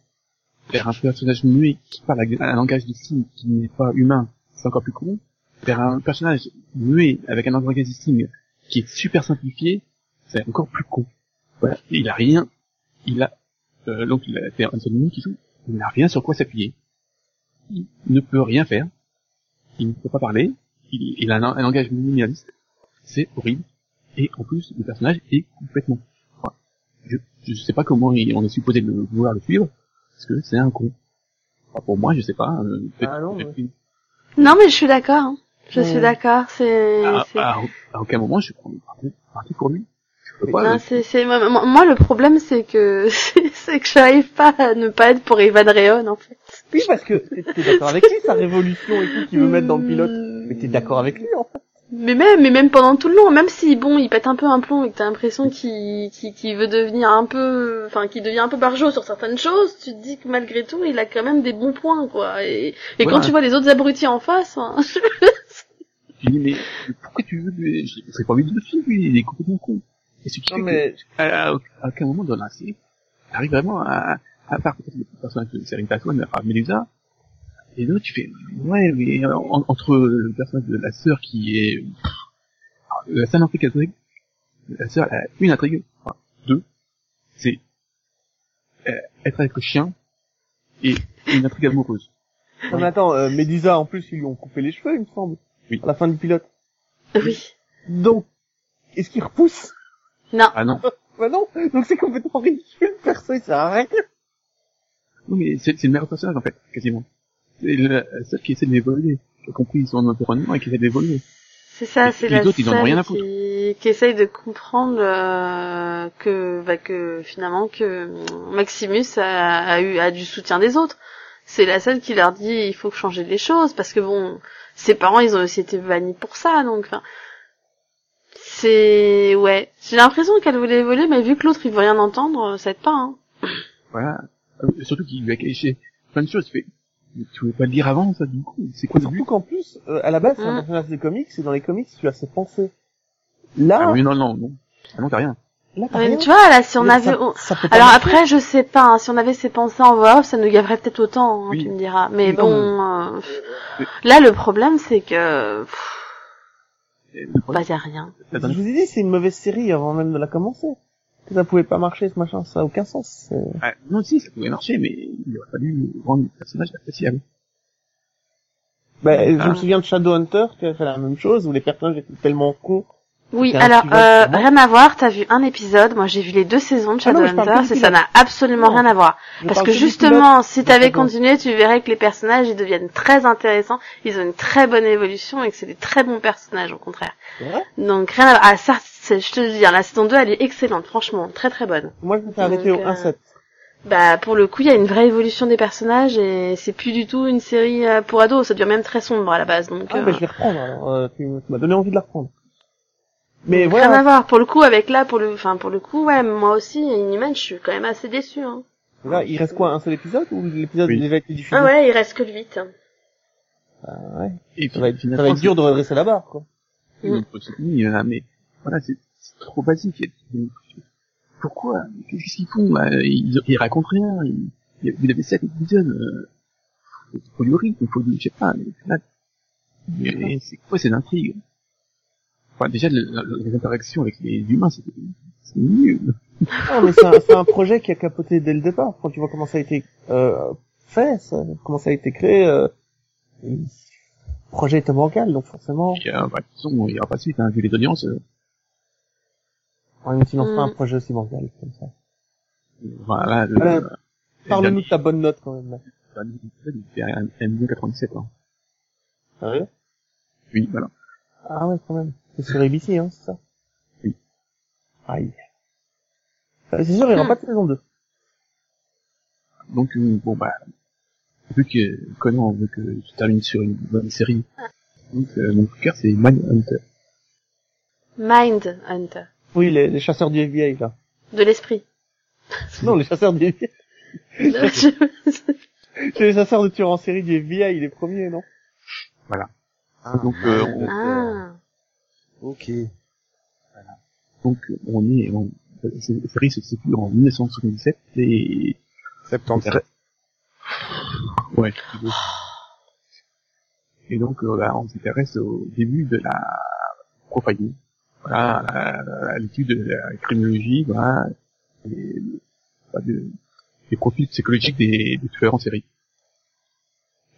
Faire un personnage muet qui parle un langage de signes qui n'est pas humain, c'est encore plus con. Faire un personnage muet avec un langage de signes qui est super simplifié, c'est encore plus con. Voilà, il a rien, il a, euh, donc il a fait un seul qui joue, il n'a rien sur quoi s'appuyer. Il ne peut rien faire. Il ne peut pas parler. Il, il a un, un langage minimaliste. C'est horrible. Et en plus, le personnage est complètement. Enfin, je, je sais pas comment il- on est supposé le, vouloir le suivre, parce que c'est un con. Enfin, pour moi, je sais pas. euh, Ah non, ouais. mais je suis d'accord. hein. Je Ouais. suis d'accord. C'est, à, c'est- à- à aucun moment, je suis parti, pour lui. Je peux pas. Non, euh, c'est, c'est, moi, moi- moi, le problème, c'est que, c'est, que j'arrive pas à ne pas être pour Evan Rayon, en fait. Oui, parce que t'es t'es d'accord avec lui, sa révolution et tout qu'il veut mettre dans le pilote. Mais t'es d'accord avec lui, en fait. Mais même, mais même pendant tout le long, même si bon, il pète un peu un plomb et que t'as l'impression qu'il, qu'il, qu'il veut devenir un peu, enfin, qu'il devient un peu barjot sur certaines choses, tu te dis que malgré tout, il a quand même des bons points, quoi. Et, et Voilà. quand tu vois les autres abrutis en face, hein, Je dis, mais pourquoi tu veux lui... J'ai j'ai pas envie de le suivre, lui, il est complètement con. Et ce qui Non, fait mais, que, à, à- à aucun moment dans la série, arrive vraiment à, à part peut-être le personnage de Serena Tatouane, à Medusa, et l'autre, tu fais, ouais, mais en- entre le personnage de la sœur qui est, la seule intrigue qu'elle la sœur, elle a une intrigue, enfin, deux, c'est, euh, être avec le chien, et une intrigue amoureuse. non, mais attends, euh, en plus, ils lui ont coupé les cheveux, il me semble. Oui. À la fin du pilote. oui. Donc, est-ce qu'il repousse? Non. Ah non. Bah non. Donc c'est complètement ridicule, perso, il sert à rien. Non, mais c'est c'est le meilleur personnage, en fait, quasiment. C'est le la seule qui essaie d'évoluer, qui a compris son environnement et qui essaie d'évoluer. C'est ça, c'est la autres, ils en ont seule rien à foutre. qui, qui essaye de comprendre euh, que, bah, que finalement que Maximus a, a eu a du soutien des autres. C'est la seule qui leur dit il faut changer les choses parce que bon, ses parents ils ont aussi été bannis pour ça donc. enfin, C'est ouais, j'ai l'impression qu'elle voulait évoluer mais vu que l'autre il veut rien entendre, ça aide pas. Hein. Voilà. Euh, surtout qu'il lui a caché plein de choses. Il fait, mais tu voulais pas le dire avant, ça, du coup? C'est quoi Surtout qu'en plus, euh, à la base, c'est un Mm. personnage des comics, et dans les comics, tu as ses pensées. Là, Ah oui, non, non, non. Ah non, t'as rien. là, t'as Ouais, mais tu vois là si on avait ça, Alors après, je sais pas, hein, si on avait ces pensées en voix off, ça nous gaverait peut-être autant, hein, Oui. tu me diras. Mais bon, non, euh, mais- là le problème c'est que, bah y a rien. Je vous ai dit, c'est une mauvaise série avant même de la commencer. Que ça pouvait pas marcher, ce machin, ça a aucun sens. Ah, non, si, ça pouvait marcher, mais il aurait fallu rendre le personnage appréciable. Bah, je Ah. me souviens de Shadowhunter qui a fait la même chose, où les personnages étaient tellement cons. Oui, alors euh, rien à voir. T'as vu un épisode, moi j'ai vu les deux saisons de Ah que du et ça n'a absolument Non. rien à voir. Je Parce que justement, si t'avais Shadowhunter. continué, tu verrais que les personnages ils deviennent très intéressants, ils ont une très bonne évolution et que c'est des très bons personnages au contraire. Vrai? Donc rien à voir. Ah ça, je te le dis, hein, la saison 2 elle est excellente, franchement, très très bonne. Moi, je me suis arrêté Donc, au euh, 1-7. Bah pour le coup, il y a une vraie évolution des personnages et c'est plus du tout une série euh, pour ados, ça devient même très sombre à la base. Donc Ah, euh, bah, je vais reprendre, alors, euh, tu m'as donné envie de la reprendre. Mais Rien voilà, à voir. Pour le coup, avec là, pour le, enfin, pour le coup, ouais, moi aussi, Inhuman, je suis quand même assez déçu. Hein. là, il reste quoi, un seul épisode ou l'épisode Oui. a déjà été diffusé Ah ouais, il reste que le 8. Ah ouais. Et Ça va être, ça va être dur de redresser la barre, quoi. Mm. euh, mais voilà, c'est trop basique. Pourquoi Qu'est-ce qu'ils font là ils, ils racontent rien. Ils, il y a- vous avez sept épisodes. Euh, faut- du rythme, faut du, je sais pas. Mais, là, mais c'est quoi ces intrigues? Enfin, déjà, le- le- les interactions avec les humains, c'était c'est nul. Non, mais c'est un, c'est un projet qui a capoté dès le départ. Quand tu vois comment ça a été euh, fait, ça, comment ça a été créé, euh, le projet était bancal, donc forcément, Et, euh, bah, de toute façon, il y aura pas de suite, hein, vu les audiences. euh, on ne lance pas Mm. un projet aussi bancal comme ça. voilà, le, Voilà. le Parle-nous de ta bonne note quand même. il fait un, un million 97 ans. Sérieux Oui, voilà. Ah ouais, quand même. C'est sur ABC, hein, c'est ça Oui. Aïe. Euh, C'est sûr, il n'y aura Hmm. pas de saison 2. Donc euh, bon bah vu que Conan veut que je termine sur une bonne série, donc euh, mon coup de cœur c'est Mindhunter. Mind Hunter. Oui, les, les chasseurs du FBI, là. De l'esprit. Non, les chasseurs du FBI. C'est les chasseurs de tueurs en série du FBI, les premiers, non? Ah, Donc, euh, on- ah. Ok. Donc euh, on est cette série se situe en 1977 et 77. ouais. Et donc euh, là, on s'intéresse au début de la profiling, voilà, à, l'étude de la criminologie, voilà, et, bah, de- des profils psychologiques des, des tueurs en série.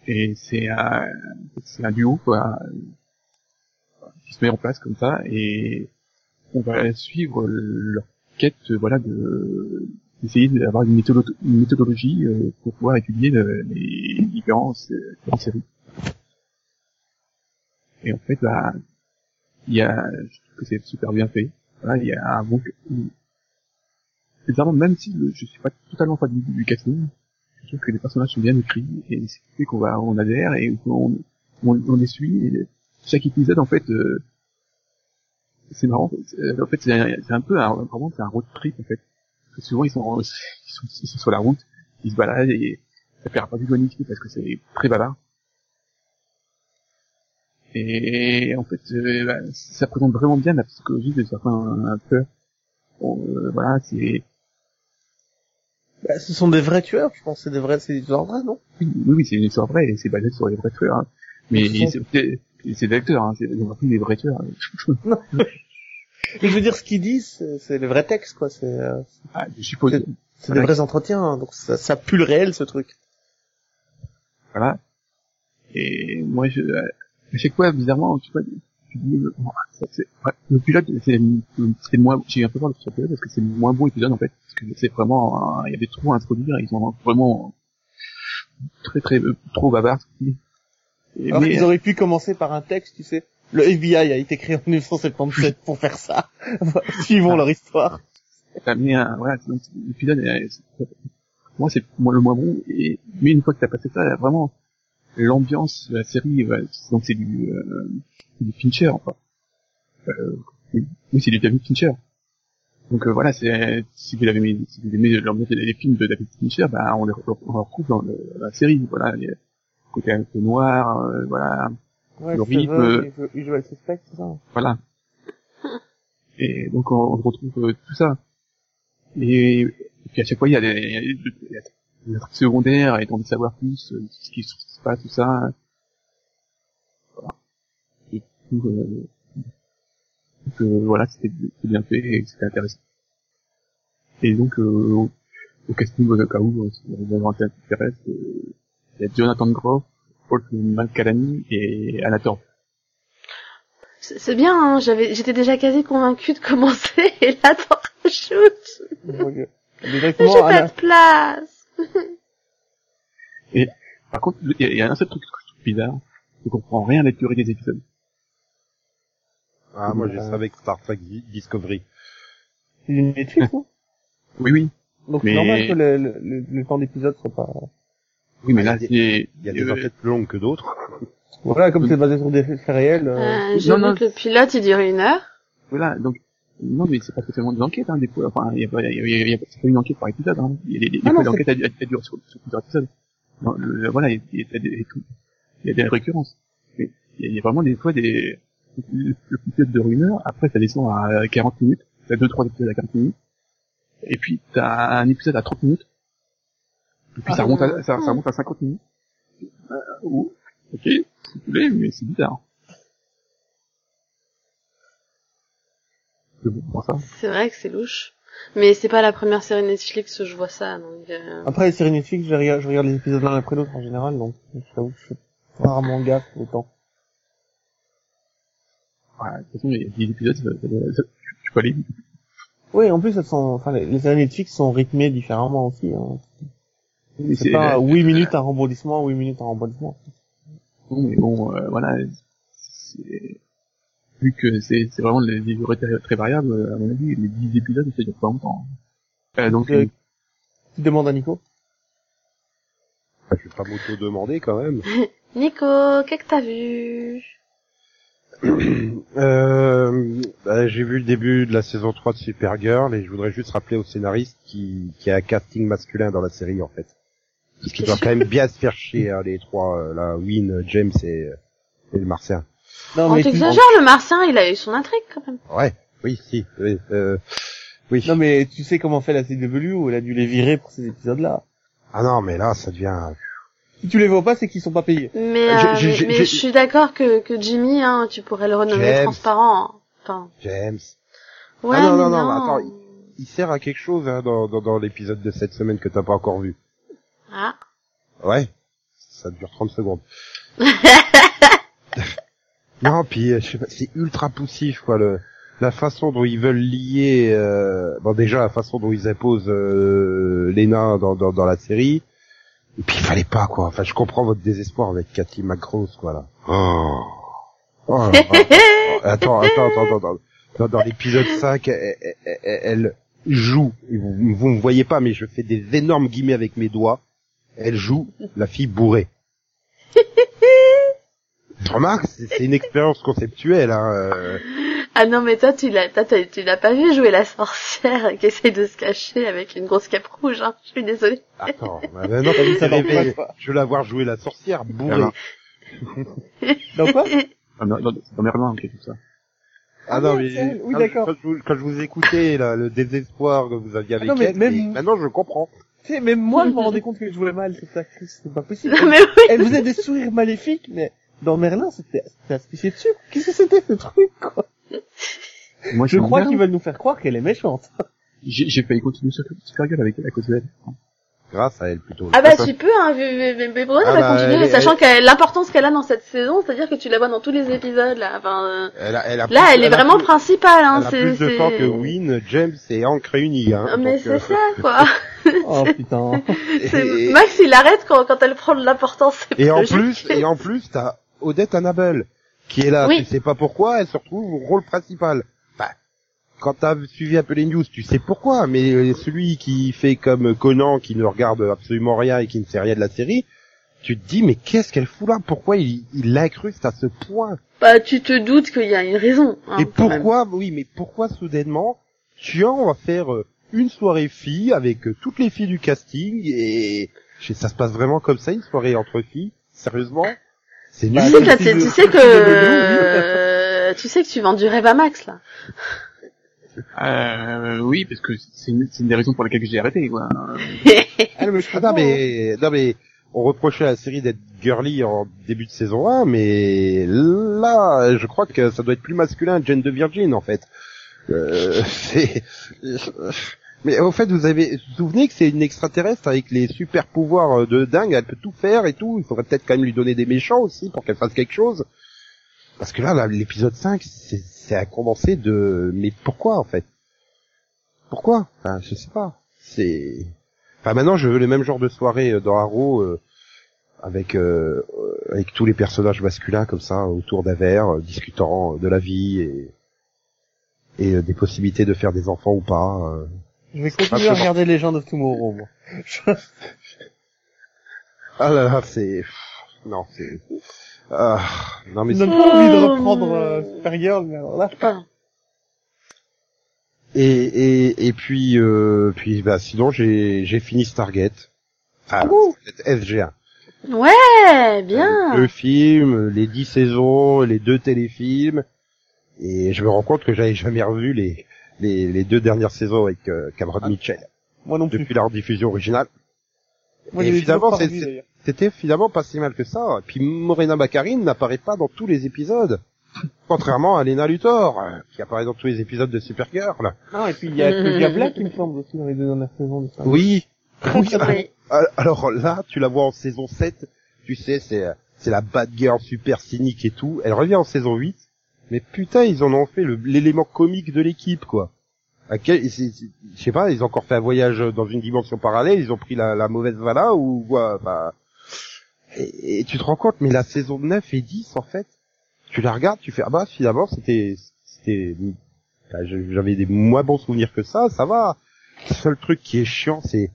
Et c'est un, c'est un duo, quoi, qui se met en place comme ça, et on va suivre leur quête, euh, voilà, de d'essayer d'avoir une, méthodo- une méthodologie euh, pour pouvoir étudier le- les différences euh, en série. Et en fait, bah, il y a, je trouve que c'est super bien fait. Voilà, il y a un bon, bizarrement, même si le- je suis pas totalement fan du, du casting, je trouve que les personnages sont bien écrits et c'est fait qu'on va, on adhère et on, on, les suit. Chaque épisode, en fait, euh, c'est marrant. euh, En fait, c'est un, peu un, vraiment, c'est un road trip en fait. Parce que souvent, ils sont, ils sont, ils sont sur la route, ils se baladent et ça fait pas du bonité parce que c'est très bavard. Et en fait, euh, bah, ça présente vraiment bien la psychologie de certains peurs. Bon, euh, voilà, c'est bah, Ce sont des vrais tueurs, je pense. C'est des vrais, c'est des histoires vraies, non? Oui, oui, c'est une histoire vraie et c'est basé sur les vrais tueurs. hein. Mais c'est c'est- des acteurs, hein, c'est des vrais tueurs. Mais je veux dire, ce qu'ils disent, c'est- les vrais textes, quoi. C'est euh, Ah. C'est- c'est des vrais entretiens, hein, donc ça, ça pue le réel, ce truc. Voilà. Et moi, je, euh, à chaque fois, bizarrement, tu vois, tu dis, bon, ça, c'est- ouais, le pilote, c'est c'est le moins, j'ai un peu peur de ce pilote parce que c'est le moins bon épisode en fait, parce que c'est vraiment, il y a des trous à introduire, ils sont vraiment très très euh, trop bavards. Alors mais, qu'ils auraient pu commencer par un texte, tu sais. Le FBI a été créé en 1977 pour faire ça. Suivons leur histoire. t'as mis un, voilà, donc, l'épisode, moi, c'est le moins bon, et, mais une fois que t'as passé ça, vraiment, l'ambiance de la série, donc c'est du, euh, du Fincher, enfin. Euh, oui, c'est du David Fincher. Donc euh, voilà, c'est si vous avez aimé, si vous aimez l'ambiance des films de David Fincher, bah on les on retrouve dans le- la série. Voilà, côté un peu noir, euh, voilà, Ouais, Le rythme. il joue- il joue avec suspect, c'est ça voilà. Et donc on, on retrouve euh, tout ça. Et, et puis à chaque fois il y a des, il y a des, trucs secondaires et envie de savoir plus euh, ce qui se passe, tout ça. Voilà. Et tout, euh, donc, euh, voilà, c'était bien fait et c'était intéressant. Et donc euh, au, au casting au cas où, euh, si vous avez un intéresse, euh, il y a Jonathan Groff, Paul McCallany et Anna Thorpe. C'est bien, hein, j'avais, j'étais déjà quasi convaincue de commencer, et là, t'en rajoutes. Euh, J'ai pas de place. Par contre, il y, a- il y a un seul truc que je trouve bizarre, c'est qu'on comprend rien à la durée des épisodes. Ah, moi, je Euh. savais que Star Trek Di- Discovery. c'est une Netflix, non? Oui, oui. Donc Mais- c'est normal que le, le, le, le temps d'épisode soit pas... Oui, mais là, Ah, il c'est... Il y a des euh, enquêtes plus longues que d'autres. Voilà, comme c'est basé sur des faits réels. euh, Euh, non, J'ai non. vu que le pilote, il dure une heure. Voilà, donc non mais c'est pas totalement des enquêtes, hein, des fois. Enfin, il y a pas, il y a, il y a, c'est pas une enquête par épisode. Hein. Il y a des, des, Ah fois l'enquête elle, dure sur, sur plusieurs épisodes. Non, le- voilà, il y a, il y a des, il y a des récurrences. Mais il y a, il y a vraiment des fois des le le épisode de une heure. Après, ça descend à 40 minutes. T'as deux trois épisodes à 40 minutes. Et puis t'as un épisode à 30 minutes. Et puis Ah, ça remonte à ça, ça remonte à 50 minutes. Euh, ou- ok, si vous voulez, mais c'est bizarre. C'est vrai que c'est louche. Mais c'est pas la première série Netflix où je vois ça, donc... euh, Après les séries Netflix, je regarde, je regarde les épisodes l'un après l'autre en général, donc je t'avoue que je fais rarement gaffe autant. Voilà, de toute façon, il y a 10 épisodes, ça, ça, ça, tu peux aller vite. Oui, en plus elles sont, enfin les, les séries Netflix sont rythmées différemment aussi. Hein. C'est pas 8 minutes un rebondissement, 8 minutes un rebondissement. Bon, mais bon, euh, voilà, c'est... Vu que c'est vraiment des durées très, très variables, à mon avis, les 10 épisodes, ça dure pas longtemps. Euh, donc, Euh, Tu demandes à Nico Enfin, je vais pas m'auto-demander quand même. Nico, qu'est-ce que t'as vu Euh, bah, j'ai vu le début de la saison 3 de Supergirl et je voudrais juste rappeler au scénariste qui, qui a un casting masculin dans la série en fait. Parce qu'il doit quand même bien se faire chier hein, les trois, euh, là, Win, James et, euh, et le Martien. Non On mais tu, t'exagère, le martien, il a eu son intrigue quand même. Ouais, oui, si, oui, euh, oui. non mais tu sais comment fait la CW où elle a dû les virer pour ces épisodes-là. Ah non, mais là, ça devient... Si tu les vois pas, c'est qu'ils sont pas payés. Mais, euh, j'ai- mais, j'ai- mais j'ai- je suis d'accord que, que Jimmy, hein, tu pourrais le renommer James. transparent. hein. Enfin, James. ouais, Ah non, mais non, non, non. attends, Il sert à quelque chose hein, dans, dans, dans l'épisode de cette semaine que t'as pas encore vu. Ah. Ouais. Ça dure 30 secondes. non, puis euh, je sais pas, c'est ultra poussif quoi le la façon dont ils veulent lier euh, bon déjà la façon dont ils imposent euh, Lena dans, dans dans la série et puis il fallait pas quoi. Enfin, je comprends votre désespoir avec Cathy McGrath quoi là. Oh. Oh là attends, attends, attends, attends, attends. Dans, dans l'épisode 5, elle, elle- elle- joue. Vous, vous me voyez pas, mais je fais des énormes guillemets avec mes doigts. Elle joue la fille bourrée. Tu remarques, c'est une expérience conceptuelle. Hein. euh. Ah non, mais toi, tu l'as, toi, t'as- tu l'as pas vu jouer la sorcière qui essaie de se cacher avec une grosse cape rouge, hein. Je suis désolée. Attends, bah, bah non, Ça pas. je veux la voir jouer la sorcière bourrée. Donc quoi dans, dans, dans Merlin, ok, tout ça. Ah non, oui, mais oui, quand, d'accord. quand je vous, quand je vous écoutais, là, le désespoir que vous aviez avec non, mais elle, même- maintenant je comprends. Sais, même moi, je me rendais compte que je jouais mal cette actrice. C'est pas possible. Non, mais oui. Elle faisait des sourires maléfiques, mais dans Merlin, c'était c'était à se pisser dessus. Qu'est-ce que c'était ce truc, quoi? Moi, Je crois qu'ils veulent nous faire croire qu'elle est méchante. J'ai j'ai failli continuer sur Supergirl avec elle à cause d'elle. Grâce à elle plutôt. Ah bah tu peux, hein, mais, mais, mais- mais Bruno Ah va bah, continuer, elle- sachant qu'elle l'importance qu'elle a dans cette saison, c'est-à-dire que tu la vois dans tous les épisodes, là. Enfin, euh, Elle a- elle a là, plus- elle est a vraiment plus- principale, hein. Elle a c'est, plus de c'est- temps que Win, James et Hank réunis. Hein, Ah, Mais donc, euh, c'est ça, quoi. Oh putain. C'est- et, Max, il arrête quand, quand elle prend de l'importance. c'est et en plus, et en plus, t'as Odette Annabelle qui est là. Oui. Tu sais pas pourquoi, elle se retrouve au rôle principal. Quand t'as suivi un peu les news, tu sais pourquoi. Mais euh, celui qui fait comme Conan, qui ne regarde absolument rien et qui ne sait rien de la série, tu te dis mais qu'est-ce qu'elle fout là? Pourquoi il l'incruste à ce point? Bah, tu te doutes qu'il y a une raison. Hein, Et même. pourquoi, oui, mais pourquoi soudainement, tiens, on va faire euh, une soirée filles avec euh, toutes les filles du casting et ça se passe vraiment comme ça, une soirée entre filles? Sérieusement? C'est nul. Tu sais que, tu sais que tu vends du rêve à Max, là. Euh, oui, parce que c'est une, des raisons pour lesquelles j'ai arrêté, quoi. Ah, non, mais je Ah, non, mais, non, mais, on reprochait à la série d'être girly en début de saison 1, mais là, je crois que ça doit être plus masculin, Jane de Virgin, en fait. Euh, c'est, mais au fait, vous avez, vous vous souvenez que c'est une extraterrestre avec les super pouvoirs de dingue, elle peut tout faire et tout, il faudrait peut-être quand même lui donner des méchants aussi pour qu'elle fasse quelque chose. Parce que là, l'épisode 5, c'est, c'est un condensé de, mais pourquoi, en fait? Pourquoi? Enfin, je sais pas. C'est, Enfin, maintenant, je veux le même genre de soirée euh, dans Arrow euh, avec euh, euh, avec tous les personnages masculins comme ça autour d'un verre, euh, discutant de la vie et et euh, des possibilités de faire des enfants ou pas. euh. Je vais continuer à regarder Legend of Tomorrow, moi. Ah là là, c'est non, c'est ah, non mais n'ai pas envie de reprendre euh, Supergirl, mais alors là... Ah. Et, et, et puis, euh, puis bah, sinon, j'ai, j'ai fini Stargate. Enfin, Ouh. SG1. Ouais, bien. Le film, les dix saisons, les deux téléfilms. Et je me rends compte que j'avais jamais revu les, les, les deux dernières saisons avec euh, Cameron Mitchell Moi non plus. depuis leur diffusion originale. Moi, et finalement, c'est-. C'était finalement pas si mal que ça. Et puis Morena Baccarin n'apparaît pas dans tous les épisodes. Contrairement à Lena Luthor, euh, qui apparaît dans tous les épisodes de Supergirl. Non, et puis il y a Claudia Black, il me semble, aussi, dans les deux dernières saisons de. Oui. Oui, Oui. al- Alors là, tu la vois en saison 7, tu sais, c'est c'est la bad girl super cynique et tout. Elle revient en saison 8, mais putain, ils en ont fait le- l'élément comique de l'équipe, quoi. Quel, je sais pas, ils ont encore fait un voyage dans une dimension parallèle, ils ont pris la, la mauvaise vala ou quoi, bah, et, et tu te rends compte, mais la saison 9 et 10, en fait, tu la regardes, tu fais, ah bah, finalement, c'était, c'était, bah, j'avais des moins bons souvenirs que ça, ça va. Le seul truc qui est chiant, c'est,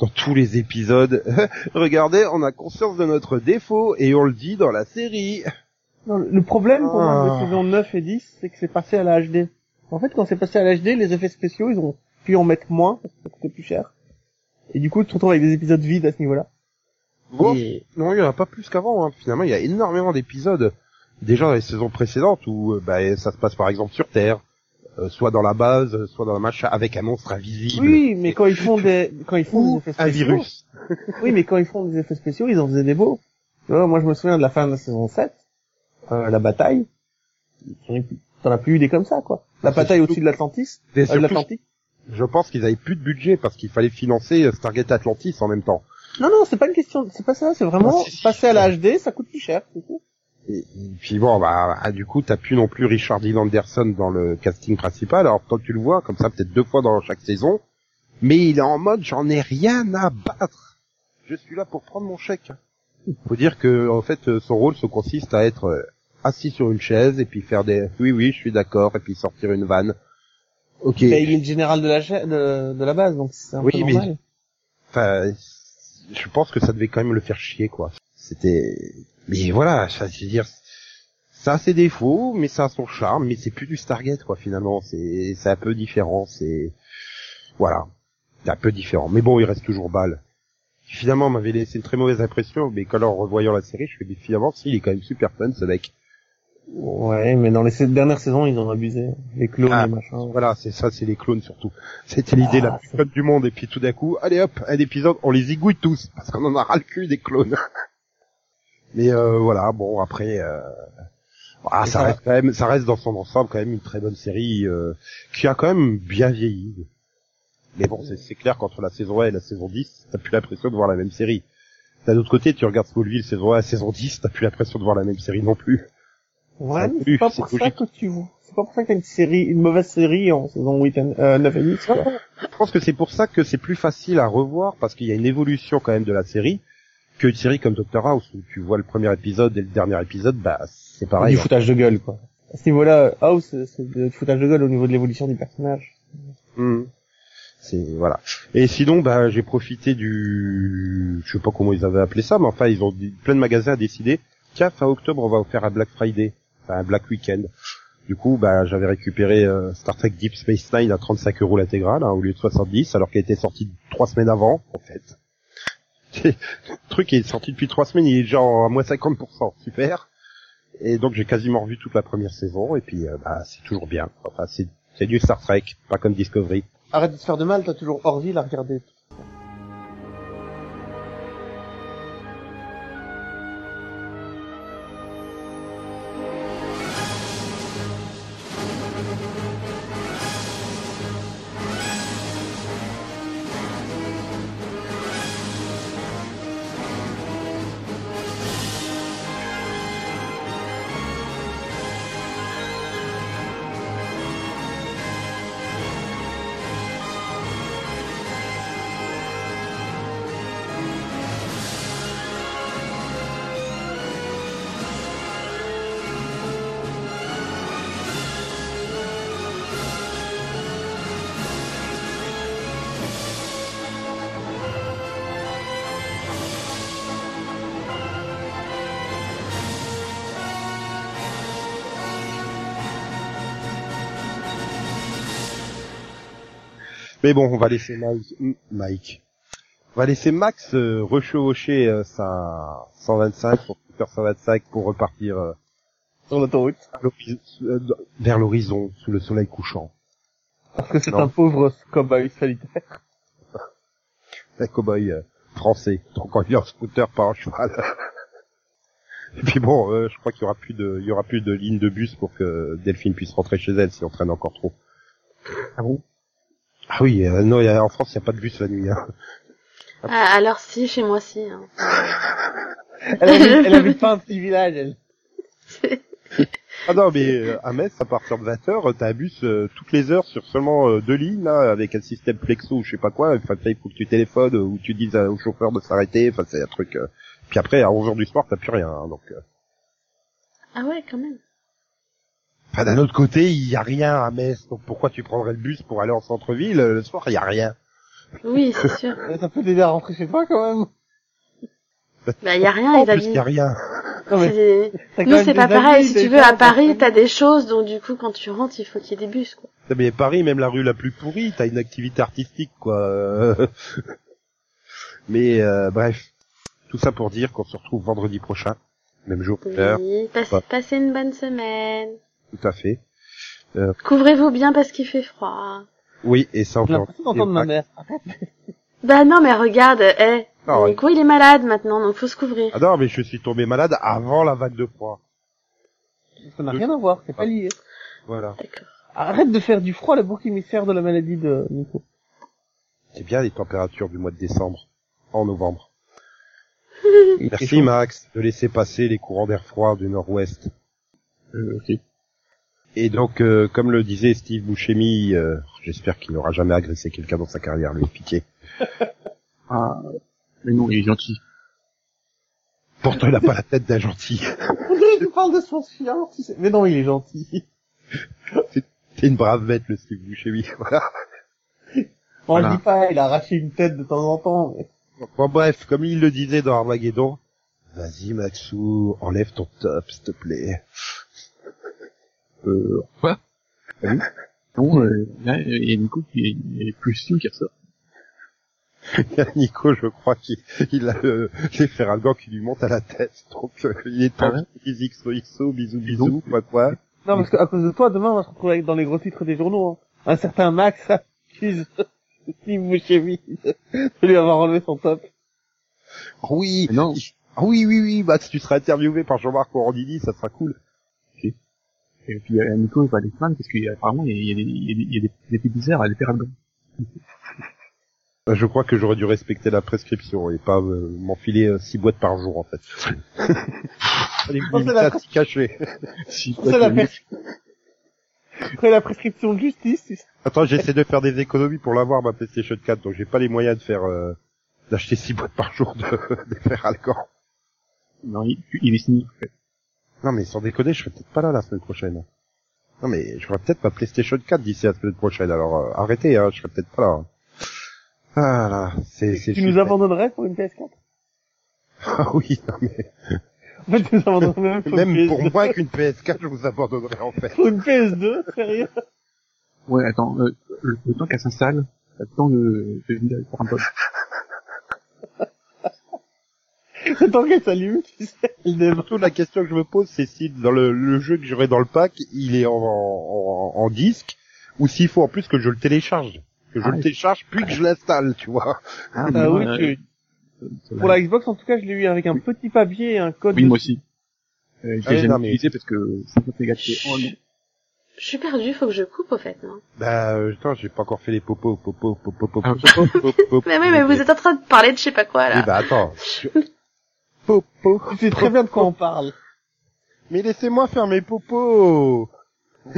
dans tous les épisodes, regardez, on a conscience de notre défaut, et on le dit dans la série. Non, le- problème pour moi Ah. de saison 9 et 10, c'est que c'est passé à la HD. En fait, quand c'est passé à la HD, les effets spéciaux, ils ont pu en mettre moins, parce que ça coûtait plus cher. Et du coup, tu te retrouves avec des épisodes vides à ce niveau-là. Bon, Et- non, il y en a pas plus qu'avant, hein. finalement, il y a énormément d'épisodes, déjà dans les saisons précédentes, où, euh, bah, ça se passe par exemple sur Terre, euh, soit dans la base, soit dans la machin, avec un monstre invisible. Oui, mais quand ils font des, quand ils font des effets un spéciaux. virus. Oui, mais quand ils font des effets spéciaux, ils en faisaient des beaux. Moi, je me souviens de la fin de la saison 7, euh, la bataille. T'en as plus- eu des comme ça, quoi. La bataille au-dessus de l'Atlantis, euh, de l'Atlantique. je pense qu'ils avaient plus de budget parce qu'il fallait financer euh, Stargate Atlantis en même temps. Non, non, c'est pas une question, c'est pas ça, c'est vraiment Ah, passer à la. HD, ça coûte plus cher, c'est tout. Et, et puis bon, bah, ah, du coup, t'as plus non plus Richard Dean Anderson dans le casting principal. Alors toi, tu le vois comme ça, peut-être deux fois dans chaque saison, mais il est en mode, j'en ai rien à battre. Je suis là pour prendre mon chèque. Faut dire que en fait, euh, son rôle se consiste à être euh, assis sur une chaise et puis faire des, oui, oui, je suis d'accord, et puis sortir une vanne. Ok. Mais il est le général de la, cha- de, de la base, donc c'est un Oui, peu mais- normal. Enfin, je pense que ça devait quand même le faire chier, quoi. C'était, mais voilà, ça, je veux dire, ça a ses défauts, mais ça a son charme, mais c'est plus du Stargate, quoi, finalement. C'est, c'est un peu différent, c'est, voilà. C'est un peu différent. Mais bon, il reste toujours balle. Finalement, m'avait laissé une très mauvaise impression, mais quand en revoyant la série, je fais, mais finalement, si, il est quand même super fun, ce mec. Ouais, mais dans les sa- dernières saisons, ils ont abusé. Les clones, Ah, les machins. Voilà, c'est ça, c'est les clones surtout. C'était l'idée Ah, la plus c'est- fun du monde, et puis tout d'un coup, allez hop, un épisode, on les égouille tous, parce qu'on en a ras le cul des clones. Mais euh, voilà, bon après, euh, ah, Et ça ça- reste quand même, ça reste dans son ensemble quand même une très bonne série euh, qui a quand même bien vieilli. Mais bon, c'est clair qu'entre la saison 1 et la saison 10, t'as plus l'impression de voir la même série. D'un autre côté, tu regardes Smallville saison 1 saison 10, t'as plus l'impression de voir la même série non plus. Ouais, mais c'est pas pour ça logique. que tu vois. C'est pas pour ça que t'as une série, une mauvaise série en saison 8 et, euh, 9 et 10, quoi. Je pense que c'est pour ça que c'est plus facile à revoir parce qu'il y a une évolution quand même de la série qu'une série comme Doctor House où tu vois le premier épisode et le dernier épisode, bah c'est pareil. du foutage de gueule, quoi. À ce niveau-là, House, c'est- c'est du foutage de gueule au niveau de l'évolution du personnage. Mhm. C'est voilà. Et sinon, bah j'ai profité du, je sais pas comment ils avaient appelé ça, mais enfin ils ont plein de magasins à décider. Tiens, fin octobre, on va faire un Black Friday, enfin Black Weekend. Du coup, bah j'avais récupéré euh, Star Trek Deep Space Nine à 35 euros l'intégrale, hein, au lieu de 70, alors qu'elle était sortie trois semaines avant, en fait. Le truc est sorti depuis trois semaines, il est genre à moins 50%, super. Et donc j'ai quasiment revu toute la première saison, et puis euh, bah c'est toujours bien. Enfin c'est c'est du Star Trek, pas comme Discovery. Arrête de te faire de mal, t'as toujours Orville à regarder. Mais bon, on va laisser Mike. Mike. On va laisser Max euh, rechevaucher euh, sa 125 pour Scooter 125 pour repartir euh, Sur l'autoroute. euh, vers l'horizon sous le soleil couchant. Parce que c'est un pauvre cowboy solitaire. Un cow-boy euh, français, donc en en scooter pas en cheval. Et puis bon, euh, je crois qu'il y aura plus de, il y aura plus de ligne de bus pour que Delphine puisse rentrer chez elle si on traîne encore trop. Ah bon? Ah oui, euh, non, il y a- en France il n'y a pas de bus la nuit. Hein. Ah, alors si, chez moi si. Hein. Elle habite, elle habite pas un petit village, elle. Ah non, mais euh, à Metz, à partir de 20h, t'as un bus euh, toutes les heures sur seulement euh, deux lignes, là, avec un système flexo ou je sais pas quoi. Enfin, il faut que tu téléphones ou tu dises au chauffeur de s'arrêter. Enfin, c'est un truc... euh. Puis après, à 11h du soir, t'as plus rien. hein, donc... euh. Ah ouais, quand même. Enfin, d'un autre côté, il y a rien à Metz. Donc pourquoi tu prendrais le bus pour aller en centre-ville euh, Le soir, il y a rien. Oui, c'est sûr. Ça peut t'aider à rentrer chez toi, quand même. Bah, y a rien, En il va plus, il y a rien. Non, mais t'as Nous, c'est pas pareil. Si tu veux, à Paris, t'as des choses, donc du coup, quand tu rentres, il faut qu'il y ait des bus, quoi. Non, Mais Paris, même la rue la plus pourrie, t'as une activité artistique, quoi. Mais euh, bref, tout ça pour dire qu'on se retrouve vendredi prochain, même jour, heure, Oui, passe- passez une bonne semaine. Tout à fait. Couvrez-vous bien parce qu'il fait froid. Oui, et ça, on J'ai d'entendre ma mère. Arrête. Bah non, mais regarde, eh, Non, Nico, il est malade maintenant, donc faut se couvrir. Ah non, mais je suis tombé malade avant la vague de froid. Ça n'a rien à voir, c'est pas lié. Voilà. D'accord. Arrête de faire du froid le bouc émissaire de la maladie de Nico. C'est bien les températures du mois de décembre, en novembre. Merci. Max de laisser passer les courants d'air froid du nord-ouest. Euh. Et donc, euh, comme le disait Steve Buscemi, euh, j'espère qu'il n'aura jamais agressé quelqu'un dans sa carrière, lui, pitié. Ah, mais non, il est gentil. Pourtant, il a pas la tête d'un gentil. On dirait qu'il parle de son chien, tu sais. Mais non, il est gentil. C'est une brave bête, le Steve Buscemi. Voilà. On Voilà. le dit pas, il a arraché une tête de temps en temps. mais- Bon, bref, comme il le disait dans Armageddon, vas-y Maxou, enlève ton top, s'il te plaît. Euh, quoi Ah oui Non, euh, là, il y a Nico qui est, il est plus sûr qui ressort. Nico, je crois qu'il il a le, les ferragans qui lui montent à la tête. Donc, euh, il est Ah temps ouais qu'il XOXO, bisous bisous, quoi quoi. Non, parce qu'à cause de toi, demain, on va se retrouver avec- dans les gros titres des journaux. hein. Un certain Max accuse Steve Buscemi de lui avoir enlevé son top. Oui, Mais non, ah oui, oui, oui, bah si tu seras interviewé par Jean-Marc Orandini, ça sera cool. Et puis euh, Nico il va aller se plaindre parce qu'apparemment il y a des, il y a des, il y a des, des effets bizarres à les faire Je crois que j'aurais dû respecter la prescription et pas euh, m'enfiler euh, six boîtes par jour en fait. Allez, Oh, c'est la à s'y cacher. Si, C'est la pres- Après la prescription de justice. Attends, j'essaie de faire des économies pour l'avoir ma PlayStation 4, donc j'ai pas les moyens de faire euh, d'acheter six boîtes par jour de, de fer alcool. Non, il, il est signé, en fait. Non mais sans déconner, je serai peut-être pas là la semaine prochaine. Non mais j'aurai peut-être ma PlayStation 4 d'ici la semaine prochaine, alors euh, arrêtez, hein, je serai peut-être pas là. Ah là, c'est c'est Tu nous abandonnerais pour une PS4 Ah oui, non mais En fait, tu nous abandonnerais même pour même une pour PS2. moins qu'une PS4, je vous abandonnerai en fait. Pour une PS2, sérieux Ouais, attends, euh, le, le temps qu'elle s'installe, le temps de, de un pote. Temps qu'elle s'allume. Surtout la question que je me pose, c'est si dans le, le jeu que j'aurai dans le pack, il est en, en, en disque, ou s'il faut en plus que je le télécharge. Que je Ah, le oui. télécharge puis que je l'installe, tu vois. Ah, Ah oui, tu- ça pour la Xbox, en tout cas, je l'ai eu avec un petit papier et un code. Oui, moi aussi. Euh, je Ah oui, l'ai non, jamais mais- utilisé parce que ça fait gâcher. Oh non. Je suis perdu, faut que je coupe, au fait, non Bah, euh, attends, j'ai pas encore fait les popos, popos, popos, popos, Ah, popos, popos. Mais oui, mais vous êtes en train de parler de je sais pas quoi, Oui, là. bah attends. Popo. Tu sais très bien de quoi on parle. Mais laissez-moi faire mes popos.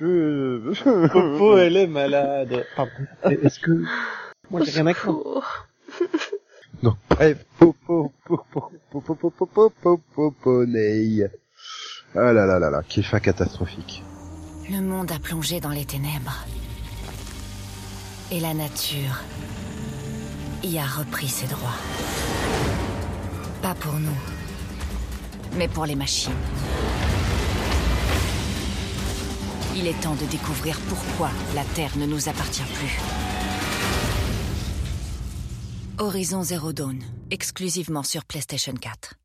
Je... Popo, elle est malade. Pardon. Est-ce que, Moi, j'ai rien à craindre. Donc, bref, popo, popo, popo, popo, popo, popo, poney. Ah là là là là, quelle fin catastrophique. Le monde a plongé dans les ténèbres. Et la nature y a repris ses droits. Pas pour nous, mais pour les machines. Il est temps de découvrir pourquoi la Terre ne nous appartient plus. Horizon Zero Dawn, exclusivement sur PlayStation 4.